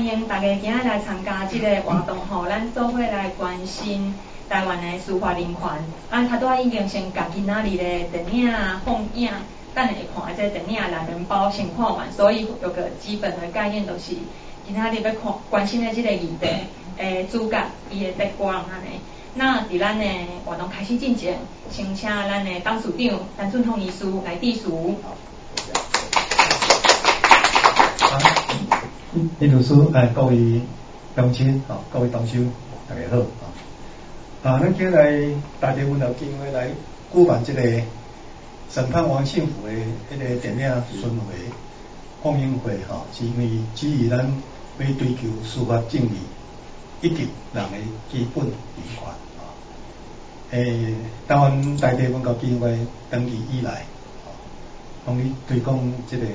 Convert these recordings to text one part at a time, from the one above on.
欢迎大家今仔来参加这个活动吼，咱做伙来关心台湾的司法人权。啊，他都已经先甲今仔日的电影放映，等下看这电影懒人包先看完，所以有个基本的概念，就是今仔日要看关心的这个议题，诶，主角伊的得光安尼。那伫咱的活动开始进行，请请咱的董事长陈俊宏医师来致辞。李律师，哎，各位乡亲，啊，各位同修，大家好，啊，啊，咱今日来大家温柔基金会来举办这个审判王幸福的迄个电影巡回放映会，哈，是因为基于咱要追求司法正义以及人的基本人权，啊，诶，台湾大地温柔基金会登记以来，啊，帮你推广这个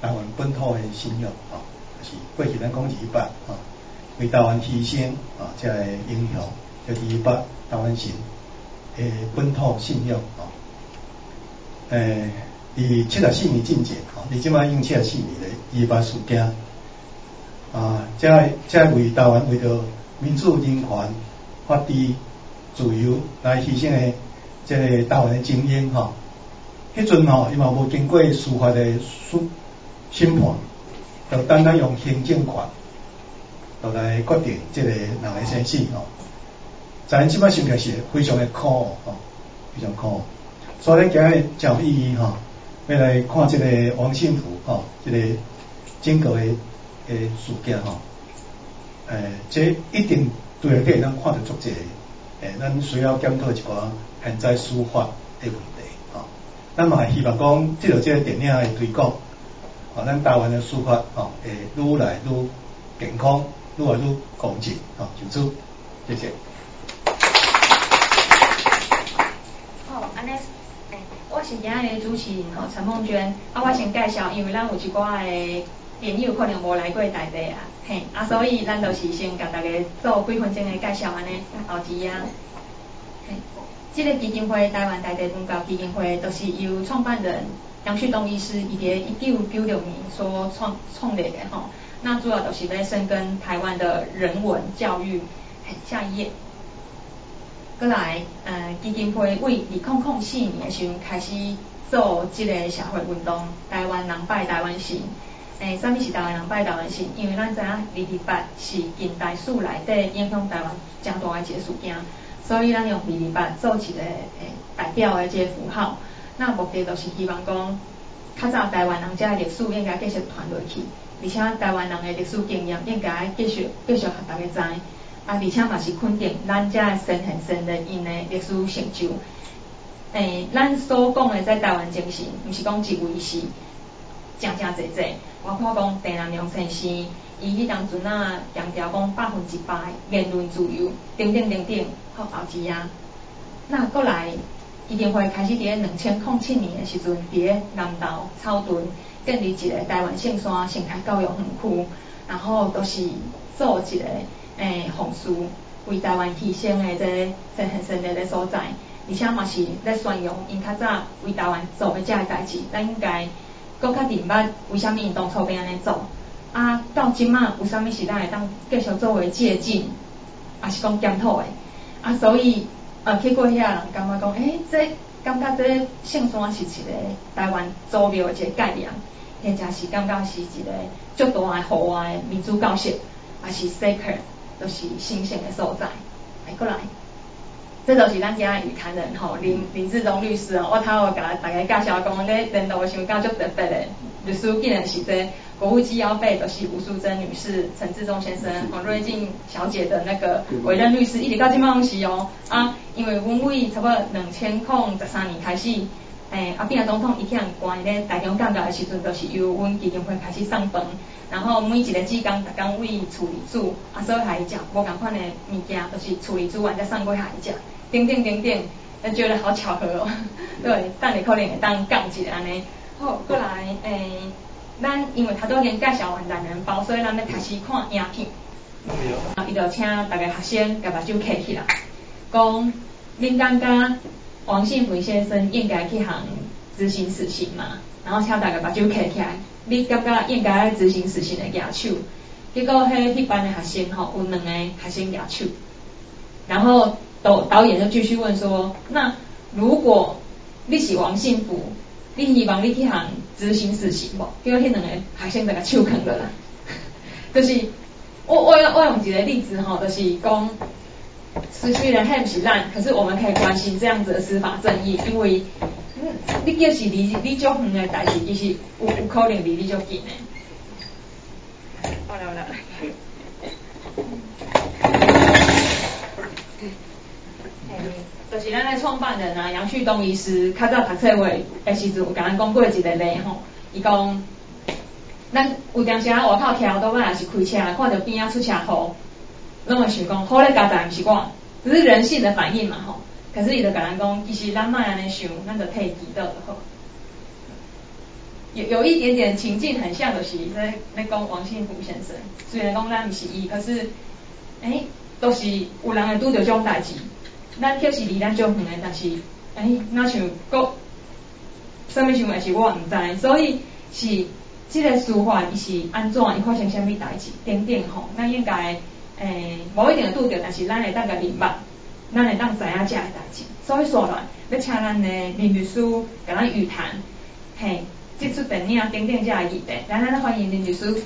台湾本土的信仰，啊。是过去咱讲二八啊，为台湾牺牲啊，这个英雄叫二八台湾神诶本土信仰啊，诶，以七十四年进阶啊，你即摆用七十四年的二八事件啊，这这为台湾为着民主人权、法治、自由来牺牲的即个台湾的精英吼，迄阵吼伊嘛无经过司法的审审判。就单单用行政权，就来决定这个人的生死哦。咱即摆想起来是非常的苦哦，非常苦。所以今日真有意义哈，要来看这个王幸福哦，这个整个的诶事件哈。诶，这一定对个咱看得足济，诶，咱需要检讨一寡现在司法的问题哈。咱嘛希望讲，即个即个电影的推广。啊，咱台湾的司法啊，会愈来愈健康，愈来愈公正啊，就此，谢谢。好，安尼，诶，我是今日主持人吼，陈梦娟。啊，我先介绍，因为咱有一寡诶朋友可能无来过台北啊，嘿，啊，所以咱就是先甲大家做几分钟诶介绍安尼，后期啊，嘿，这个基金会台湾台地文教基金会，都是由创办人。杨旭东医师伊个一九九六年所创创立的吼，那主要都是咧深耕台湾的人文教育。下一页，过来，呃，基金会为二零零四年的时候开始做即个社会运动，台湾人拜台湾神。诶，啥物是台湾人拜台湾神？因为咱知影二二八是近代史内底影响台湾正大诶一个事件，所以咱用二二八做一个诶代表诶一个符号。那目的就是希望讲，较早台湾人遮历史应该继续传落去，而且台湾人的历史经验应该继续继续互大家知，啊，而且嘛是肯定咱遮先贤先人因的历史成就。诶，咱所讲的在台湾精神，毋是讲一位是正正济济，包括讲陈南良先生，伊迄当阵啊强调讲百分之百言论自由，等等等等，好后期啊，那过来。一定会开始伫咧两千零七年诶时阵，伫咧南投草屯建立一个台湾圣山生态教育园区，然后都是做一个诶红树，为台湾牺牲的这真很深的咧所在，而且嘛是咧宣扬因较早为台湾做的这个代志，咱应该搁较明白为虾米因当初变安尼做，啊到即满有虾米时代会当继续作为借鉴，也是讲检讨诶，啊所以。啊，去过遐人感觉讲，诶，这感觉这圣山是一个台湾祖庙的一个概念，或者是感觉是一个足大诶户外诶民主教室，也是 sacred，都是神圣诶所在。来过来，这都是咱今日语坛人吼，林林志忠律师哦，我头有甲大家介绍讲，咧领导想讲足特别诶，律师竟然是这。国务机要费的是吴淑珍女士、陈志忠先生、黄瑞静小姐的那个委任律师，一直到今嘛是哦。啊，因为阮为差不多两千零十三年开始，诶，阿扁总统伊去人关咧台中降价的时阵，就是由阮基金会开始送饭，然后每一个职工逐工为处理组啊，所以下一食无共款的物件，都是处理组完再送过下一食，等等等等，觉得好巧合哦，对，但你可能会当讲一个安尼，好，过来诶。咱因为他都已经介绍完男人包，所以咱要开始看影片。啊，伊就请大家学生甲目睭开起来，讲恁感觉王信福先生应该去行执行死刑嘛？然后请大家目睭开起来，你感觉应该执行死刑的举手？结果迄迄班的学生吼，有两个学生举手，然后导导演就继续问说，那如果你是王信福，你希望你去行执行死刑无？结果迄两个学生就甲手囥落来，就是我我我用一个例子吼，就是讲。虽虽然很是烂，可是我们可以关心这样子的司法正义，因为你就是离你足远的代志，其实有有可能离你足近的。好了好了。就是咱的创办人啊，杨旭东医师，较早读册会的时阵，有甲咱讲过一个例吼，伊讲，咱有当时啊外口徛倒摆也是开车，看到边啊出车祸。那么想讲，好咧，家长唔是讲，只是人性的反应嘛吼。可是伊就甲人讲，其实咱莫安尼想，咱就退记到就好。有有一点点情境很像，就是在在讲王幸福先生，虽然讲咱唔是伊，可是，诶，都是有人会拄着种代志，咱确实离咱足远诶，但是，诶，那像国，什么想法是我毋知，所以是即个司法伊是安怎，伊发生什么代志，等等吼，咱应该。诶，无一定拄着，但是咱会当个明白，咱会当知影遮个代志。所以说来，要请咱的林律师甲咱语谈，嘿，接触电影等等遮个议题，来，咱欢迎林律师。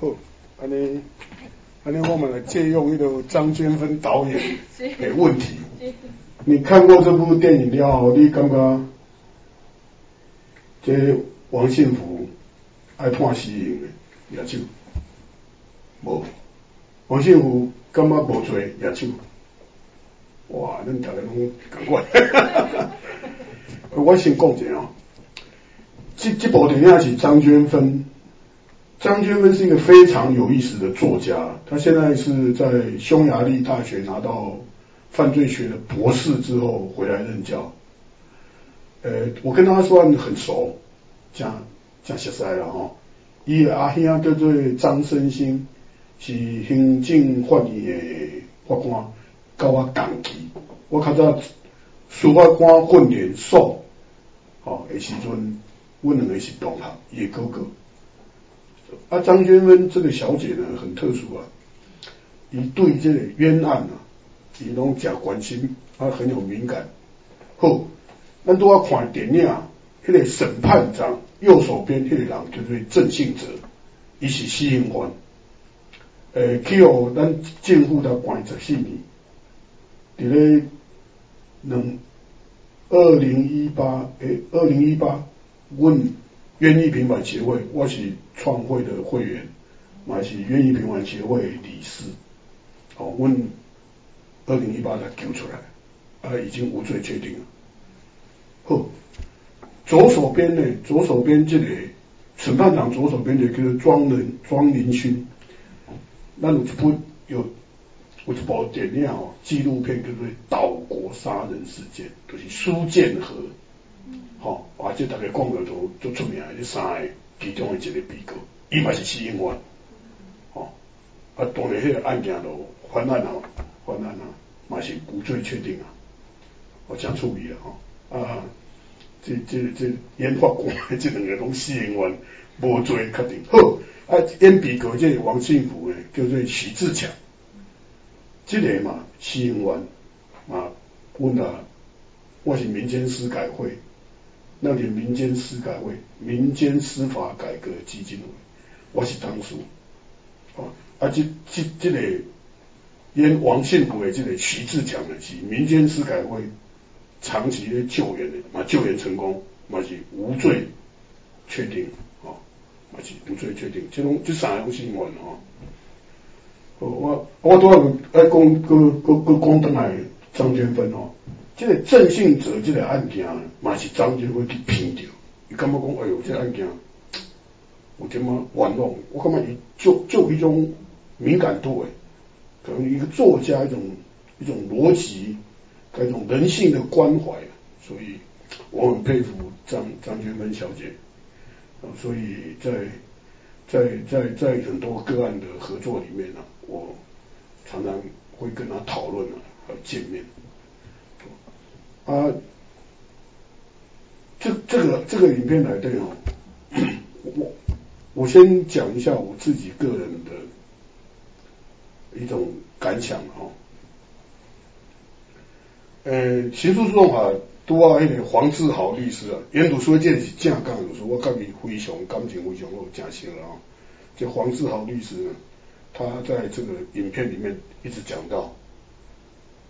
好，安尼，安尼我们来借用一个张娟芬导演 的问题。你看过这部电影了？你感觉这王幸福？爱判死刑的野手，无王幸福感觉无罪野手，哇，恁大家拢感觉，我先讲一下哦，这这部电影是张娟芬，张娟芬是一个非常有意思的作家，他现在是在匈牙利大学拿到犯罪学的博士之后回来任教，呃，我跟他算很熟，讲。真熟悉啦吼，伊阿兄叫做张生兴，是行政法院的法官，跟我同期。我较早司法官训练所，吼，的时阵，阮两个是同学，伊哥哥。啊，张娟芬这个小姐呢，很特殊啊，伊对这个冤案啊，伊拢假关心，啊，很有敏感。好，咱拄啊看电影，迄个审判长。右手边迄个人叫做郑信哲，伊是死刑犯，诶，去互咱政府的管十四年，伫咧两二零一八诶，二零一八，阮愿意平反协会，我是创会的会员，嘛是愿意平反协会理事，哦，问二零一八才救出来，啊，已经无罪确定了，好。左手边呢，左手边这个审判长左手边的叫做庄仁庄林勋，那有一部有有一部电影哦，纪录片叫做《岛国杀人事件》，就是苏建和，好，而且大家讲的都都出名的三个其中的一个被告，伊嘛是死刑犯，哦，啊，当年迄个案件都翻案啊，翻案啊，嘛是无罪确定啊，我讲处理了哈啊。这这这研发官这两个拢死刑犯，无罪确定。好，啊，演被告这王幸福诶，叫做许志强，这个嘛死刑犯啊，阮啊，我是民间司改会，那个民间司改会，民间司法改革基金会，我是当初，啊，啊，这这这个演王幸福诶，这个徐志强的是民间司改会。长期的救援的，嘛救援成功，嘛是无罪确定，哦，嘛是无罪确定，这种这三种新闻哦。我我都要爱讲个个个讲登来张娟芬哦，这个郑信哲这个案件嘛是张娟芬去骗掉，你感觉讲哎呦这个案件有这么玩弄，我感觉伊就就一种敏感度诶，可能一个作家一种一种逻辑。一种人性的关怀，所以我很佩服张张娟芬小姐，所以在在在在很多个案的合作里面呢，我常常会跟她讨论啊，和见面。啊，这这个这个影片来对哦，我我先讲一下我自己个人的一种感想哈。呃，刑诉诉讼法拄啊，迄个黄志豪律师啊，原读书这是正讲律师，我甲伊非常感情非常好，真熟啊。这黄志豪律师呢，他在这个影片里面一直讲到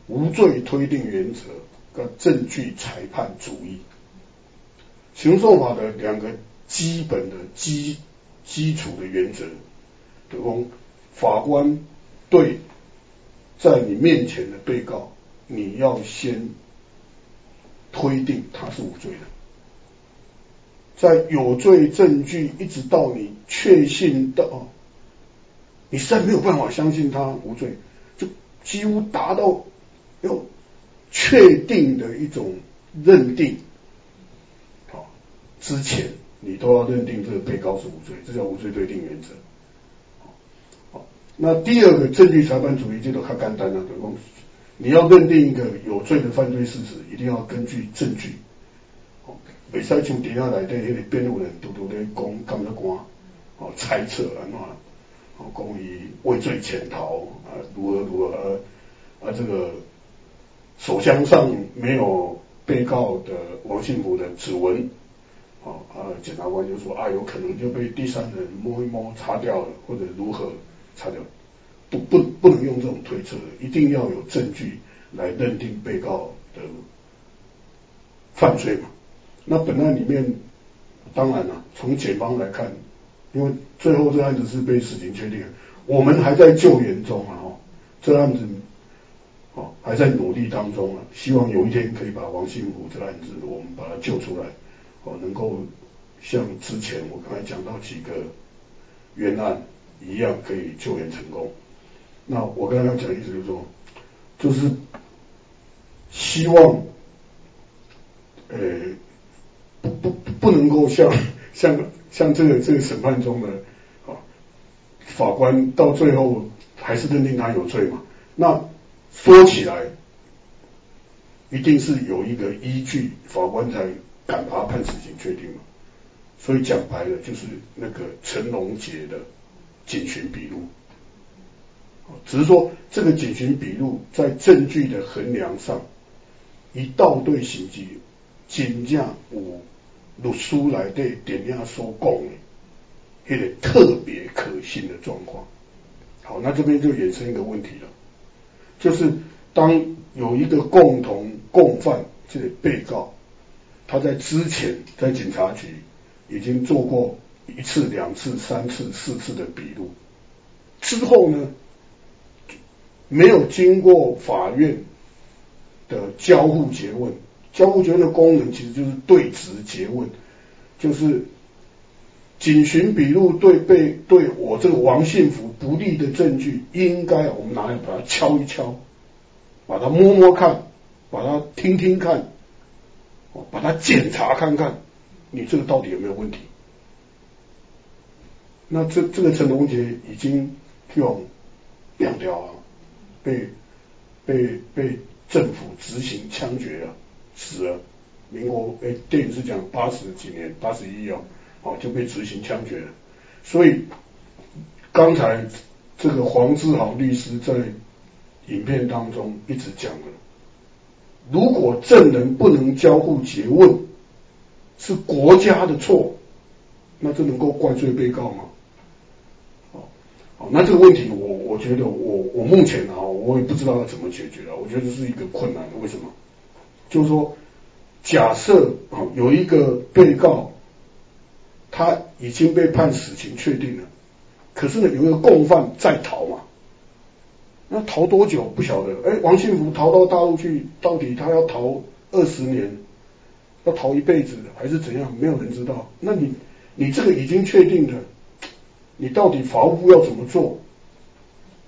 无罪推定原则个证据裁判主义，刑诉法的两个基本的基基础的原则，比如法官对在你面前的被告。你要先推定他是无罪的，在有罪证据一直到你确信到，你实在没有办法相信他无罪，就几乎达到要确定的一种认定，好之前你都要认定这个被告是无罪，这叫无罪推定原则。好，那第二个证据裁判主义这个较简单了，对不？你要认定一个有罪的犯罪事实，一定要根据证据。哦，袂使像底下内底迄个辩护人拄拄咧讲，感觉官，哦，猜测安怎，哦，讲伊畏罪潜逃啊，如何如何，啊，这个手枪上没有被告的王信福的指纹，哦，啊，检察官就说啊，有可能就被第三人摸一摸擦掉了，或者如何擦掉。不不不能用这种推测，一定要有证据来认定被告的犯罪嘛。那本案里面，当然了，从检方来看，因为最后这案子是被死刑确定，我们还在救援中啊，哦，这案子哦还在努力当中啊，希望有一天可以把王信虎这案子我们把它救出来，哦，能够像之前我刚才讲到几个冤案一样，可以救援成功。那我刚刚讲意思就是说，就是希望，呃，不不不能够像像像这个这个审判中的啊，法官到最后还是认定他有罪嘛？那说起来，一定是有一个依据，法官才敢把他判死刑确定嘛。所以讲白了，就是那个陈龙杰的警询笔录。只是说，这个警询笔录在证据的衡量上，一道对行迹，真正有律师来对点样所讲的，一个特别可信的状况。好，那这边就衍生一个问题了，就是当有一个共同共犯，这被告，他在之前在警察局已经做过一次、两次、三次、四次的笔录，之后呢？没有经过法院的交互诘问，交互诘问的功能其实就是对质诘问，就是警询笔录对被对我这个王信福不利的证据，应该我们拿来把它敲一敲，把它摸摸看，把它听听看，把它检查看看，你这个到底有没有问题？那这这个陈龙杰已经用两条啊。被被被政府执行枪决了，死了。民国诶，电影是讲八十几年，八十一哦，哦就被执行枪决了。所以刚才这个黄志豪律师在影片当中一直讲了，如果证人不能交互诘问，是国家的错，那这能够怪罪被告吗？好，那这个问题我我觉得我我目前啊，我也不知道要怎么解决了。我觉得这是一个困难，为什么？就是说，假设啊有一个被告，他已经被判死刑确定了，可是呢有一个共犯在逃嘛，那逃多久不晓得？哎，王信福逃到大陆去，到底他要逃二十年，要逃一辈子还是怎样？没有人知道。那你你这个已经确定的。你到底法务部要怎么做？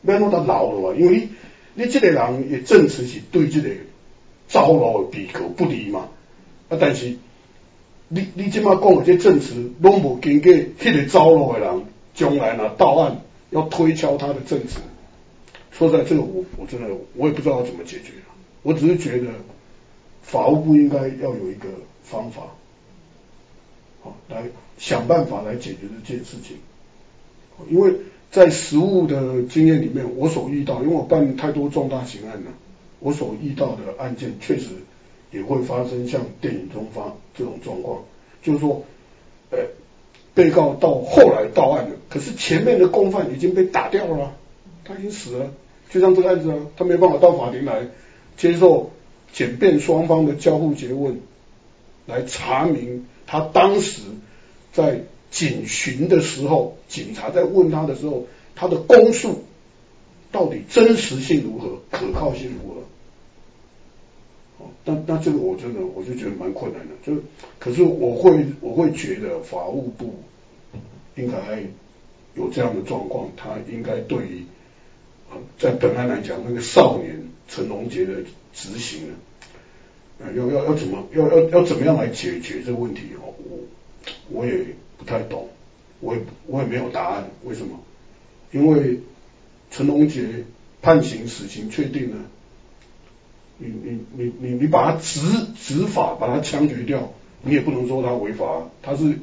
要弄他老了吧？因为你你这个人也证词是对这个糟老的比可不离嘛。啊，但是你你即马讲的这证词，拢无经过迄个糟老的人将来呢到案要推敲他的证词。说在，这个我我真的我也不知道要怎么解决。我只是觉得法务部应该要有一个方法，好来想办法来解决这件事情。因为在实务的经验里面，我所遇到，因为我办太多重大刑案了，我所遇到的案件确实也会发生像电影中发这种状况，就是说，呃，被告到后来到案了，可是前面的共犯已经被打掉了，他已经死了，就像这个案子啊，他没办法到法庭来接受检辩双方的交互诘问，来查明他当时在。警询的时候，警察在问他的时候，他的供述到底真实性如何，可靠性如何？哦，那那这个我真的我就觉得蛮困难的，就可是我会我会觉得法务部应该有这样的状况，他应该对于在本案来讲，那个少年陈龙杰的执行啊，要要要怎么要要要怎么样来解决这个问题？哦，我我也。不太懂，我也我也没有答案。为什么？因为陈龙杰判刑死刑确定了，你你你你你把他执执法把他枪决掉，你也不能说他违法。他是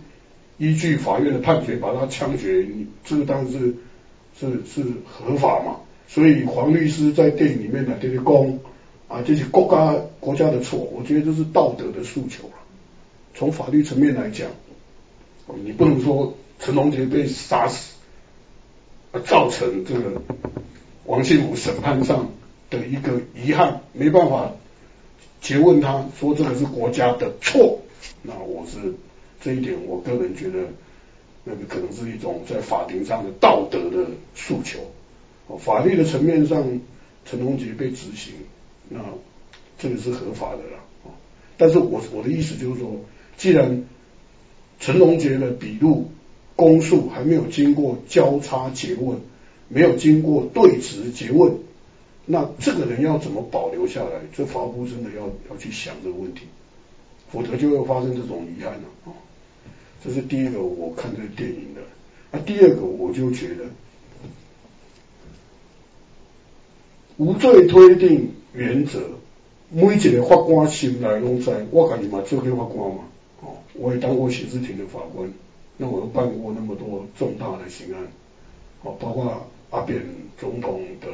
依据法院的判决把他枪决，你这个当然是是是合法嘛。所以黄律师在电影里面呢，这些公啊，这是国家国家的错，我觉得这是道德的诉求了。从法律层面来讲。你不能说陈龙杰被杀死，造成这个王庆武审判上的一个遗憾，没办法诘问他说这个是国家的错，那我是这一点，我个人觉得那个可能是一种在法庭上的道德的诉求。法律的层面上，陈龙杰被执行，那这个是合法的了。但是我我的意思就是说，既然陈龙杰的笔录供述还没有经过交叉诘问，没有经过对质诘问，那这个人要怎么保留下来？这法务部真的要要去想这个问题，否则就会发生这种遗憾了啊！这是第一个我看这个电影的。那第二个我就觉得无罪推定原则，每一个法官心内拢在，我家己嘛做过法官嘛。哦我也当过刑事庭的法官，那我又办过那么多重大的刑案，哦，包括阿扁总统的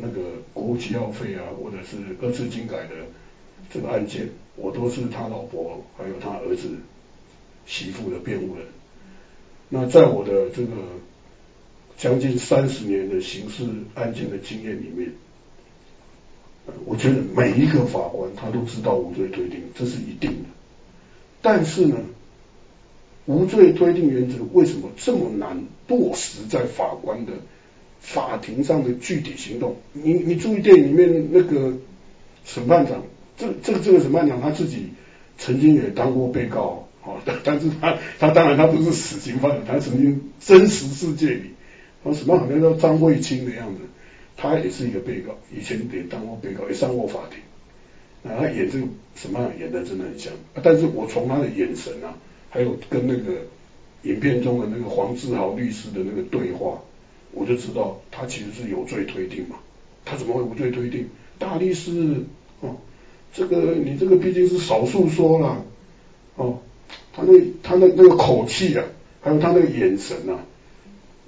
那个国务机要费啊，或者是二次精改的这个案件，我都是他老婆还有他儿子媳妇的辩护人。那在我的这个将近三十年的刑事案件的经验里面，我觉得每一个法官他都知道无罪推定，这是一定的。但是呢，无罪推定原则为什么这么难落实在法官的法庭上的具体行动？你你注意电影里面那个审判长，这这个这个审判长他自己曾经也当过被告啊，但是他他当然他不是死刑犯，他曾经真实世界里，他审判好像叫张卫清的样子，他也是一个被告，以前也当过被告，也上过法庭。啊，他演这个什么演的真的很像，但是我从他的眼神啊，还有跟那个影片中的那个黄志豪律师的那个对话，我就知道他其实是有罪推定嘛。他怎么会无罪推定？大力士哦，这个你这个毕竟是少数说了哦，他那他那那个口气啊，还有他那个眼神啊，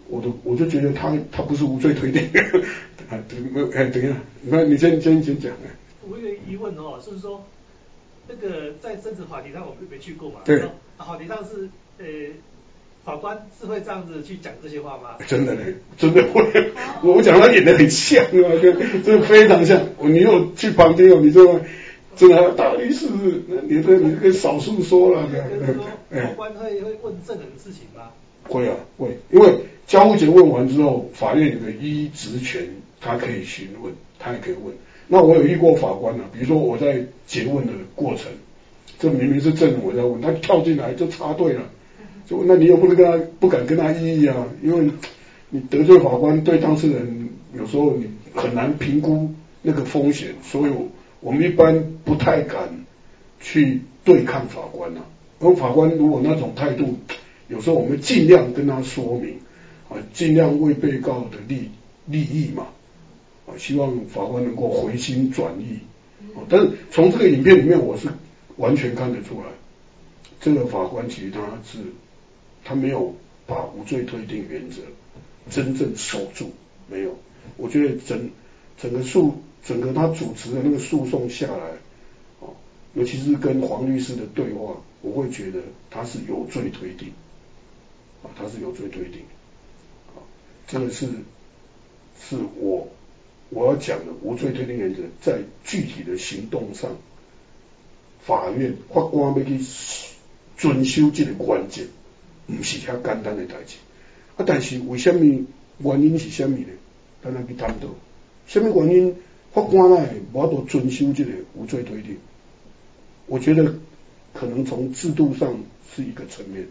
我都我就觉得他他不是无罪推定。啊，没有哎，等一下，那你先先先讲哎。我有个疑问哦，就是说，那个在政治法庭上我们没去过嘛？对。法庭上是呃，法官是会这样子去讲这些话吗？真的嘞，真的会。我讲他演的很像啊，跟这非常像。你有去旁听哦，你这真的大律师，你这你跟少数说了。法官会会问证人事情吗？会啊，会。因为交互结问完之后，法院有个依职权，他可以询问，他也可以问。那我有遇过法官呢，比如说我在诘问的过程，这明明是证人我在问，他跳进来就插队了，就那你又不能跟他不敢跟他异议啊，因为你得罪法官对当事人有时候你很难评估那个风险，所以我们一般不太敢去对抗法官呐。而法官如果那种态度，有时候我们尽量跟他说明啊，尽量为被告的利利益嘛。希望法官能够回心转意，但是从这个影片里面，我是完全看得出来，这个法官其实他是他没有把无罪推定原则真正守住，没有。我觉得整整个诉整个他主持的那个诉讼下来，哦，尤其是跟黄律师的对话，我会觉得他是有罪推定，啊，他是有罪推定，啊，这个是是我我要讲的无罪推定原则，在具体的行动上，法院法官要去遵守这个关键，不是遐简单的代志，啊，但是为什么原因是什么呢？咱来去探讨，什么原因法官呢无法度遵守这个无罪推定？我觉得可能从制度上是一个层面。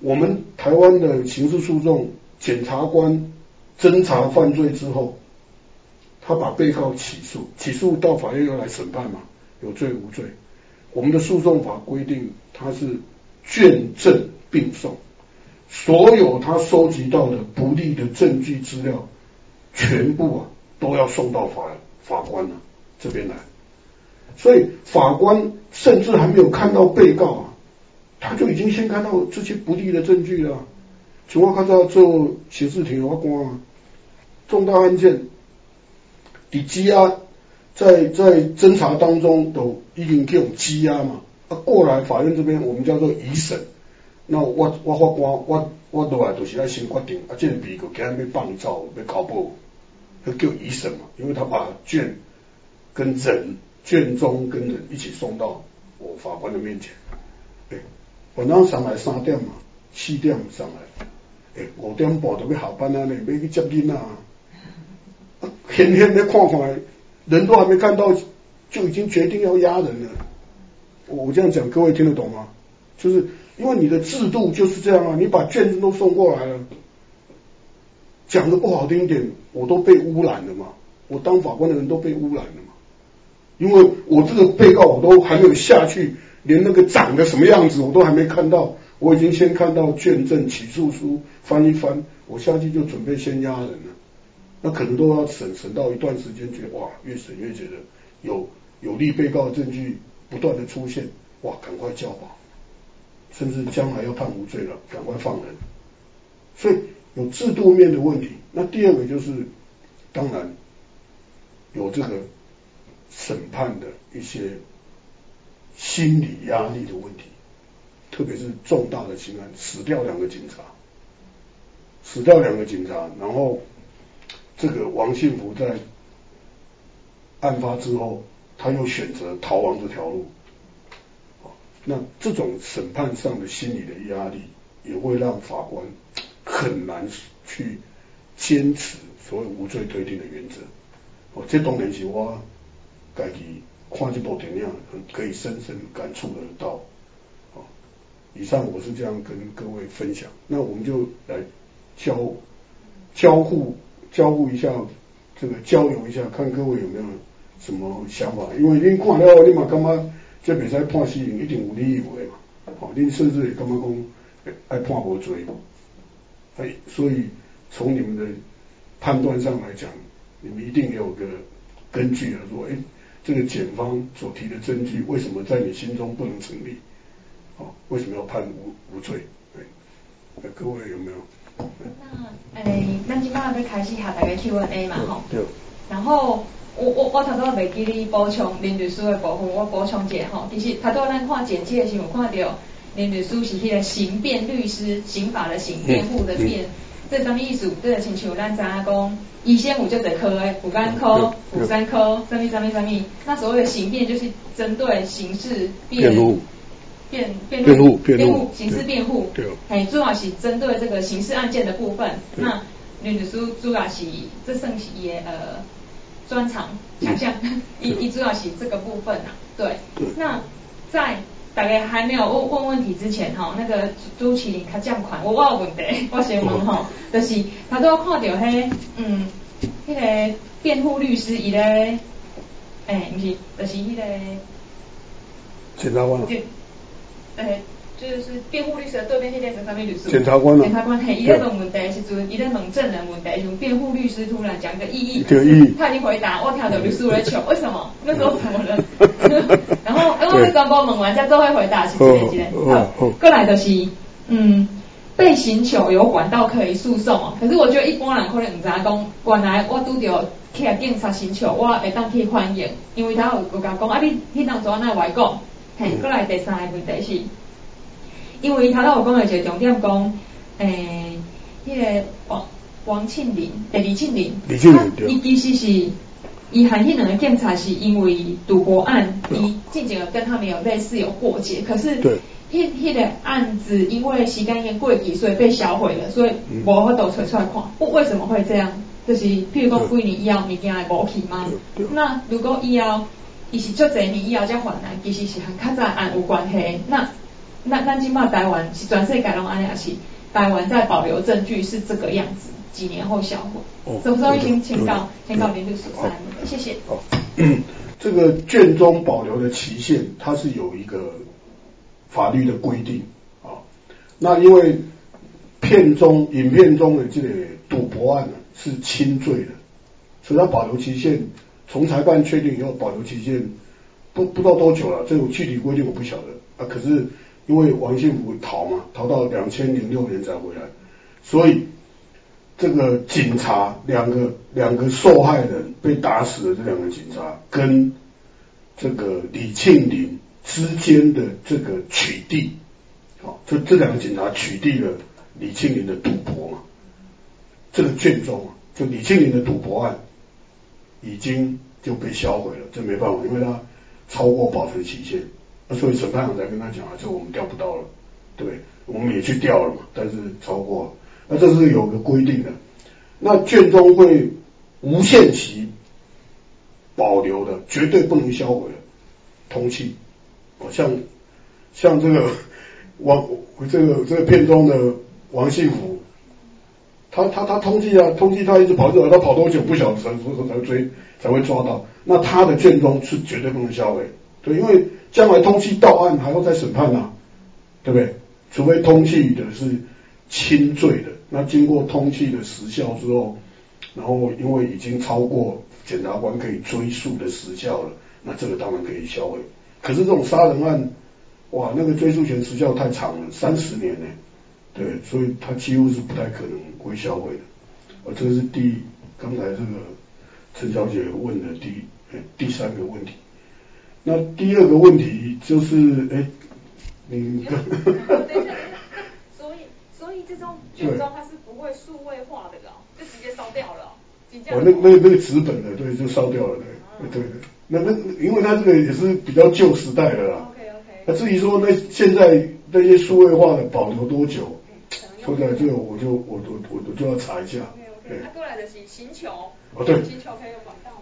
我们台湾的刑事诉讼，检察官侦查犯罪之后，他把被告起诉，起诉到法院要来审判嘛，有罪无罪？我们的诉讼法规定，他是卷证并送，所有他收集到的不利的证据资料。全部啊都要送到法法官呢这边来，所以法官甚至还没有看到被告啊，他就已经先看到这些不利的证据了。情况看到做刑事庭法官啊，重大案件，你羁押在在侦查当中都已经叫羁押嘛，啊过来法院这边我们叫做移审，那我我法官我我落来就是要先决定啊，这个被告今日要放走要考报。要叫医生嘛，因为他把卷跟人卷宗跟人一起送到我法官的面前。哎，晚上上来三点嘛，七点上来，哎，五点半都要下班啊，你要去接囡啊。天天在看看，人都还没看到，就已经决定要压人了。我这样讲，各位听得懂吗？就是因为你的制度就是这样啊，你把卷子都送过来了。讲的不好听一点，我都被污染了嘛。我当法官的人都被污染了嘛。因为我这个被告我都还没有下去，连那个长得什么样子我都还没看到，我已经先看到卷证起诉书翻一翻，我下去就准备先押人了。那可能都要审审到一段时间，觉得哇，越审越觉得有有利被告的证据不断的出现，哇，赶快交保，甚至将来要判无罪了，赶快放人。所以。有制度面的问题，那第二个就是，当然有这个审判的一些心理压力的问题，特别是重大的刑案，死掉两个警察，死掉两个警察，然后这个王信福在案发之后，他又选择逃亡这条路，那这种审判上的心理的压力，也会让法官。很难去坚持所谓无罪推定的原则。哦，这当然是我自己看这部电影可以深深感触得到。哦，以上我是这样跟各位分享。那我们就来交交互交互一下，这个交流一下，看各位有没有什么想法。因为恁看了，你嘛感觉这比赛判死刑一定有理由的嘛。哦，恁甚至会感觉讲爱判无罪。哎，所以从你们的判断上来讲，你们一定有个根据啊，说哎，这个检方所提的证据为什么在你心中不能成立？哦，为什么要判无无罪？哎，各位有没有？那诶，咱今摆要开始下大家 Q&A 嘛，吼。对。然后我我我头拄仔未记你补充林律师的部分，我补充一下吼。其实头拄仔咱看简介的时候看到。林律师是迄个刑辩律师，刑法的刑，辩护的辩，这什么意思？这个亲像咱知影讲，医生有就得科诶，骨干科、骨三科，什么什么什么。那所谓的刑辩就是针对刑事辩护、辩辩护、辩护、刑事辩护，嘿，主要是针对这个刑事案件的部分。那林律师主要是这算是伊呃专长强项，伊伊主要是这个部分啊。对，那在。大概还没有问问问题之前哈，那个朱启林他降款，我我有问题，我先问哈，就是他都看到迄嗯，迄个辩护律师伊咧，哎，不是，就是迄个，检察官，诶，就就是辩护律师的对面那边是什么律师？检察官啊检察官嘿，伊在问问题时阵，伊在问证人问题，用辩护律师突然讲个异议，这个异议他已经回答，我听到律师在笑，为什么？那时候怎么了？然后，因为全部问完，才做会回答是这个一个。哦哦过来就是，嗯，被刑求有管道可以诉讼哦。可是我觉得一般人可能唔知影讲，原来我拄着去警察刑求，我会当去反映，因为他有有甲讲，啊你你当初安那话讲，嘿，过来第三个问题是。因为头头有讲的一个重点讲，诶、迄、个王王庆林，第李庆林，李庆林伊其实是，伊含迄两个警察是因为赌博案，对伊进前有跟他们有类似有过节，可是对迄迄个案子因为时间经过期，所以被销毁了，所以嗯无法度找出来看，不为什么会这样？就是譬如讲对几年以后物件会无去吗？那如果以后伊是足侪年以后才还来，其实是和较早的案有关系。那那咱今嘛台湾是全世界拢安尼，也是台湾在保留证据是这个样子，几年后销毁。哦所以说已经对请告对请告林律师好三，谢谢。好，这个卷宗保留的期限，它是有一个法律的规定啊。那因为片中影片中的这个赌博案呢是轻罪的，所以它保留期限从裁判确定以后保留期限不不知道多久了，这种具体规定我不晓得啊。可是因为王幸福逃嘛，逃到两千零六年才回来，所以这个警察两个两个受害人被打死的这两个警察跟这个李庆林之间的这个取缔，好，这这两个警察取缔了李庆林的赌博嘛，这个卷宗，就李庆林的赌博案已经就被销毁了，这没办法，因为他超过保存期限，那所以审判长才跟他讲啊，这我们调不到了，对？我们也去调了嘛，但是超过了，那这是有个规定的，那卷宗会无限期保留的，绝对不能销毁的通气，哦，像像这个王这个这个片中的王幸福，他他他通缉啊，通缉他一直跑，他跑多久不晓得，什么时候才会追才会抓到。那他的卷宗是绝对不能销毁，对，因为将来通缉到案还要再审判呐、对不对？除非通缉的是轻罪的，那经过通缉的时效之后，然后因为已经超过检察官可以追诉的时效了，那这个当然可以销毁。可是这种杀人案，哇，那个追诉权时效太长了，三十年呢，对，所以他几乎是不太可能会销毁的。啊，这个是第刚才这个陈小姐问的第呃第三个问题。那第二个问题就是，哎，你 所以所以这种卷宗它是不会数位化的了，就直接烧掉了哦，那那那个纸本的，对，就烧掉了，对，对对。那那因为它这个也是比较旧时代的啦。OK OK。那至于说那现在那些数位化的保留多久，说起来这个我就我我我我就要查一下。那过来的是行球。哦对行球可以有管道吗？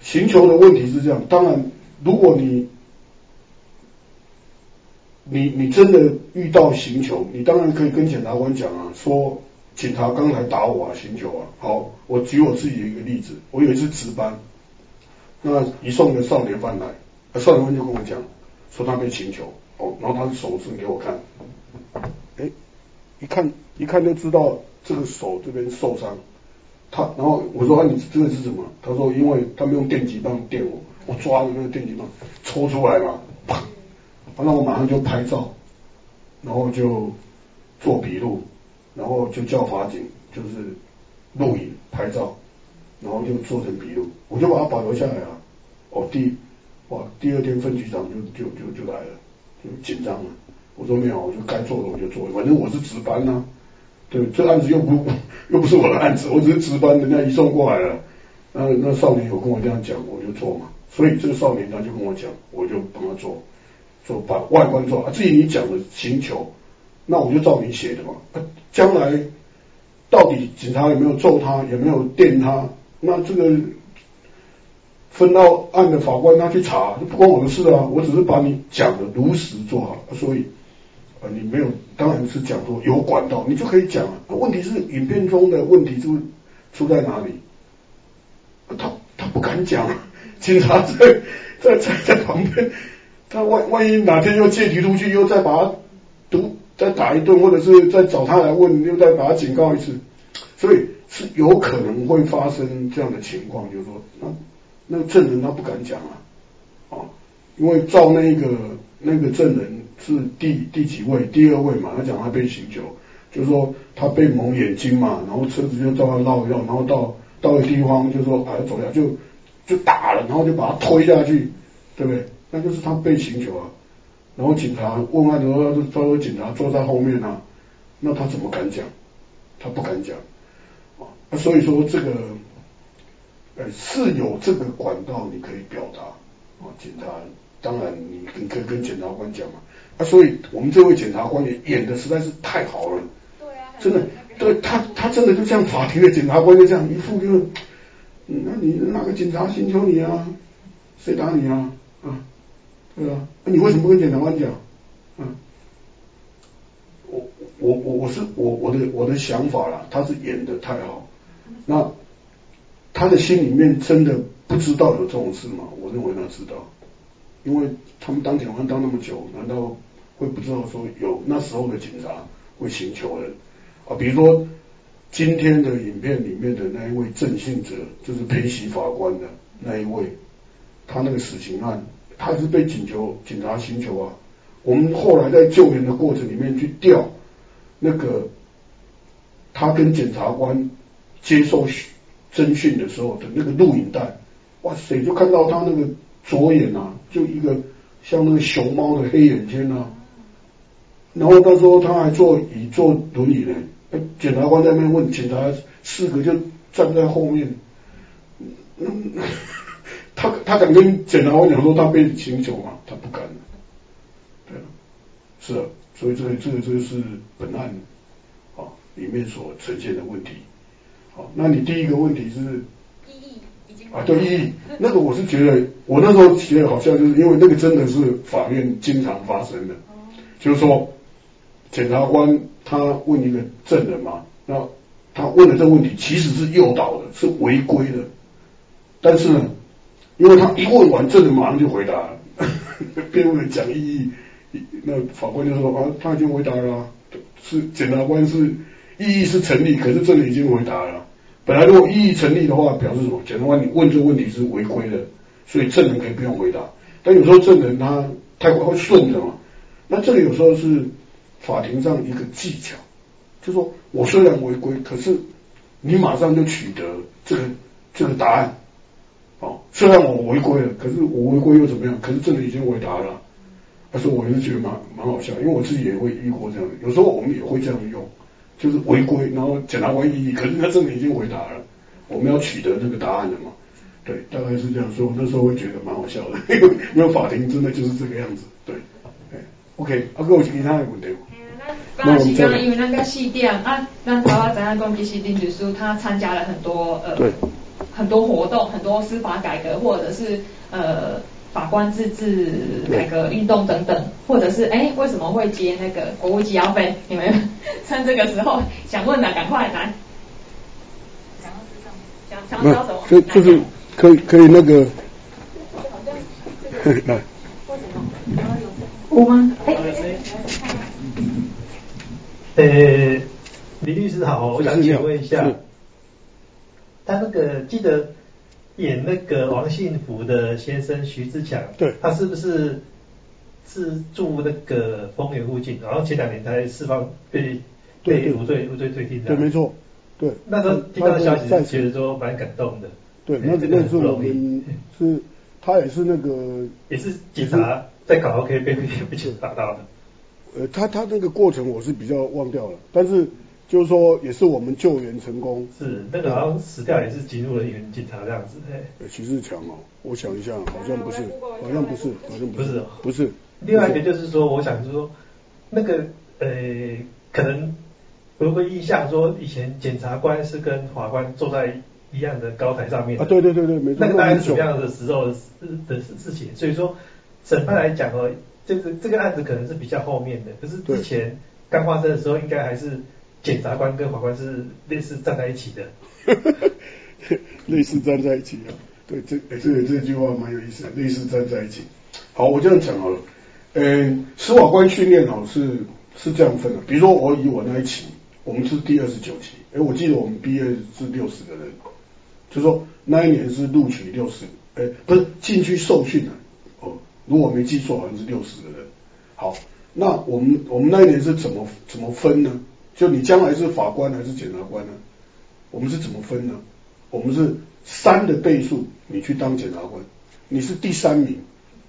行球的问题是这样，当然，如果你你你真的遇到行球，你当然可以跟检察官讲啊，说警察刚才打我啊，行球啊。好，我举我自己的一个例子，我有一次值班，那移送个少年犯来，那少年犯就跟我讲，说他被行球，哦，然后他的手伸给我看，哎，一看一看就知道这个手这边受伤。他，然后我说啊，你这个是什么？他说，因为他们用电击棒电我，我抓着那个电击棒抽出来嘛，啪，那我马上就拍照，然后就做笔录，然后就叫法警就是录影拍照，然后就做成笔录，我就把它保留下来了。哦，第哇，第二天分局长就就就就来了，就紧张了。我说没有，我就该做的我就做，反正我是值班呐、对，这案子又不又不是我的案子，我只是值班，人家移送过来了。那那少年有跟我这样讲，我就做嘛。所以这个少年他就跟我讲，我就帮他做，做把外观做。啊，至于你讲的刑求，那我就照你写的嘛。将来到底警察有没有揍他，有没有电他，那这个分到案的法官他去查，不关我的事啊。我只是把你讲的如实做好，所以。呃，你没有，当然是讲说有管道，你就可以讲。问题是影片中的问题出出在哪里？他他不敢讲，警察在在在在旁边，他万万一哪天又借题出去，又再把他毒再打一顿，或者是再找他来问，又再把他警告一次，所以是有可能会发生这样的情况，就是说，那那个证人他不敢讲啊，啊，因为照那个那个证人是第第几位，第二位嘛，他讲他被刑求，就是说他被蒙眼睛嘛，然后车子就照他绕一绕，然后到到个地方就说啊走下就就打了，然后就把他推下去，对不对？那就是他被刑求啊。然后警察问案的时候，是稍微警察坐在后面啊，那他怎么敢讲？他不敢讲啊。所以说这个，呃，是有这个管道你可以表达啊。警察当然你你可以跟检察官讲嘛。啊，所以我们这位检察官也演的实在是太好了。对啊。真的，对他他真的就像法庭的检察官就这样一副就是，那你哪个警察寻求你啊？谁打你啊？啊？对啊，那你为什么不跟检察官讲？嗯，我我我我是我我的我的想法啦，他是演的太好，那他的心里面真的不知道有这种事吗？我认为他知道，因为他们当检察官当那么久，难道会不知道说有那时候的警察会寻求人啊？比如说今天的影片里面的那一位郑信哲，就是陪席法官的那一位，他那个死刑案。他是被请求警察寻求啊，我们后来在救援的过程里面去调那个他跟检察官接受侦讯的时候的那个录影带，哇塞，就看到他那个左眼啊，就一个像那个熊猫的黑眼圈啊，然后他说他还坐椅坐轮椅呢，检察官在那边问警察四个就站在后面，他他敢跟检察官讲说他被请求吗？他不敢。对，是啊，所以这个这个这个是本案啊里面所呈现的问题。好，那你第一个问题是意义已经啊，对意义，那个我是觉得我那时候觉得好像就是因为那个真的是法院经常发生的，就是说检察官他问一个证人嘛，那他问的这个问题其实是诱导的，是违规的，但是呢。因为他一问完，证人马上就回答了，辩护人讲异议，那法官就说啊，他已经回答了，是检察官是异议是成立，可是证人已经回答了。本来如果异议成立的话，表示什么？检察官你问这个问题是违规的，所以证人可以不用回答。但有时候证人他太快会顺着嘛，那这里有时候是法庭上一个技巧，就说我虽然违规，可是你马上就取得这个这个答案。哦，虽然我违规了，可是我违规又怎么样？可是证人已经回答了，他说我就觉得蛮蛮好笑，因为我自己也会遇过这样的，有时候我们也会这样用，就是违规，然后检察官异议，可是他证人已经回答了，我们要取得那个答案的嘛，对，大概是这样，说那时候会觉得蛮好笑的，因为法庭真的就是这个样子，对，OK，啊哥有其他的问题吗？那刚刚因为那个细点啊，那台湾怎样攻击西丁律师，他参加了很多呃。很多活动，很多司法改革，或者是呃法官自治改革运动等等，或者是哎为什么会接那个国务机要费？你们 趁这个时候想问的，赶快来。想要知道，想想知道什么？就就是可以可以那个。来。为什么？有吗？哎。呃，李律师好，我想请问一下。他那个记得演那个王幸福的先生徐志强，对，他是不是是住那个丰原附近？然后前两年才释放被被无罪无罪推定的，对，没错，对。那时候听到消息，觉得说蛮感动的。对，那那时候我们是，他也是那个也是警察在搞 OK 被被被打到的。呃，他他那个过程我是比较忘掉了，但是。就是说，也是我们救援成功。是那个好像死掉也是进入了一个警察这样子。哎，徐志强哦，我想一下，好像不是，好像不是，好像不是，不是。另外一个就是说，我想就是说，那个呃，可能会不会印象说，以前检察官是跟法官坐在一样的高台上面？啊，对对对对，没错。那个大概是什么样的时候的的事情？所以说，审判来讲哦，就是这个案子可能是比较后面的，可是之前刚发生的时候，应该还是。检察官跟法官是类似站在一起的，类似站在一起啊。对，这这这句话蛮有意思的，类似站在一起。好，我这样讲好了。嗯，司法官训练哦是是这样分的，比如说我以我那一期，我们是第二十九期，哎，我记得我们毕业是六十个人，就说那一年是录取六十，哎，不是进去受训的，哦，如果没记错，好像是六十个人。好，那我们我们那一年是怎么怎么分呢？就你将来是法官还是检察官呢？我们是怎么分呢？我们是三的倍数，你去当检察官，你是第三名、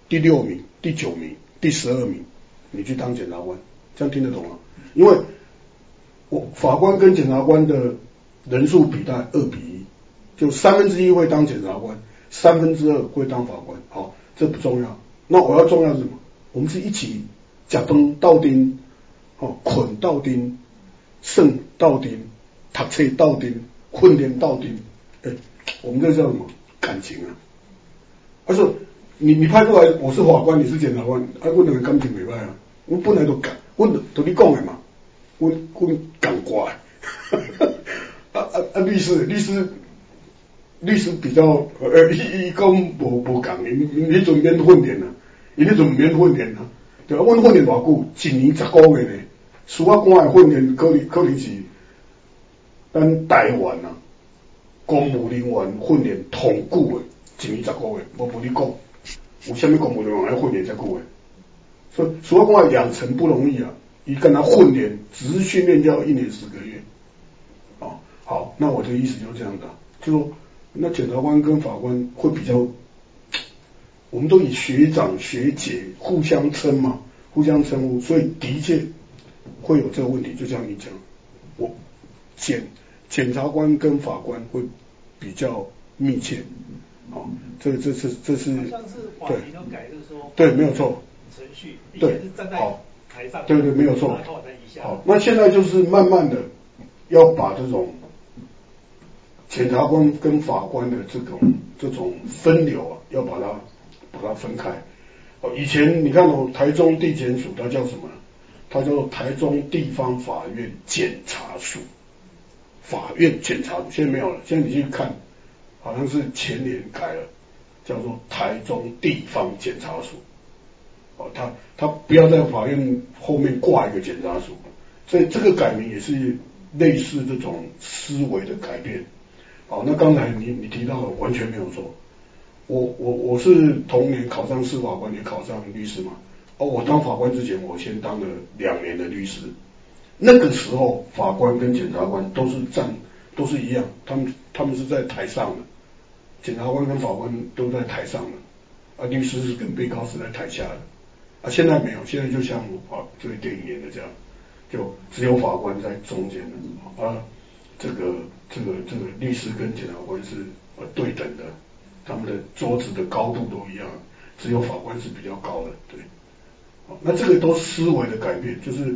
第六名、第九名、第十二名，你去当检察官。这样听得懂吗？因为我法官跟检察官的人数比大概二比一，就三分之一会当检察官，三分之二会当法官。好，这不重要。那我要重要是什么？我们是一起假崩到丁，哦，捆到丁，胜到丁，读册到丁，混练到丁。哎，我们这叫什么感情啊？而是你你派过来，我是法官，你是检察官，啊，我两个感情没坏啊，我本来都感。我同你讲的嘛，我我感怪，啊啊啊！律师律师律师比较呃，伊伊讲无无共，你你迄阵免训练啊，伊迄阵免训练啊，对啊，阮训练偌久，一年十个月呢，司法官的训练可能可能是咱台湾啊，公务人员训练同久的，一年十个月，我无你讲，有虾米公务人员要训练遮久的？所以，所以讲养成不容易啊！你跟他混练，只是训练要一年十个月。哦，好，那我的意思就是这样的，就说那检察官跟法官会比较，我们都以学长学姐互相称嘛，互相称呼，所以的确会有这个问题。就像你讲，我检检察官跟法官会比较密切。好，这这是这是对，对，没有错。程序对，好，对对，没有错。好，那现在就是慢慢的要把这种检察官跟法官的这种这种分流啊，要把它把它分开。哦，以前你看哦，台中地检署它叫什么？它叫台中地方法院检察署，法院检察署现在没有了。现在你去看，好像是前年改了，叫做台中地方检察署。哦，他他不要在法院后面挂一个检察署，所以这个改名也是类似这种思维的改变。好，那刚才你你提到的完全没有错。我我我是同年考上司法官，也考上律师嘛。哦，我当法官之前，我先当了两年的律师。那个时候，法官跟检察官都是站都是一样，他们他们是在台上的，检察官跟法官都在台上的，啊，律师是跟被告是在台下的。啊，现在没有，现在就像啊，这个电影演的这样，就只有法官在中间的啊，这个这个这个律师跟检察官是呃对等的，他们的桌子的高度都一样，只有法官是比较高的，对，那这个都思维的改变，就是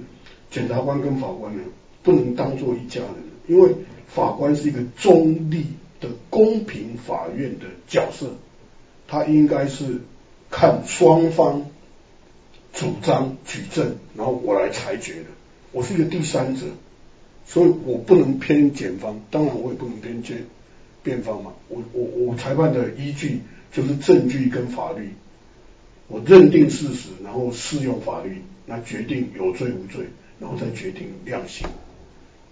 检察官跟法官呢不能当做一家人，因为法官是一个中立的公平法院的角色，他应该是看双方。主张举证，然后我来裁决的。我是一个第三者，所以我不能偏检方，当然我也不能偏检辩方嘛。我我我裁判的依据就是证据跟法律，我认定事实，然后适用法律，那决定有罪无罪，然后再决定量刑。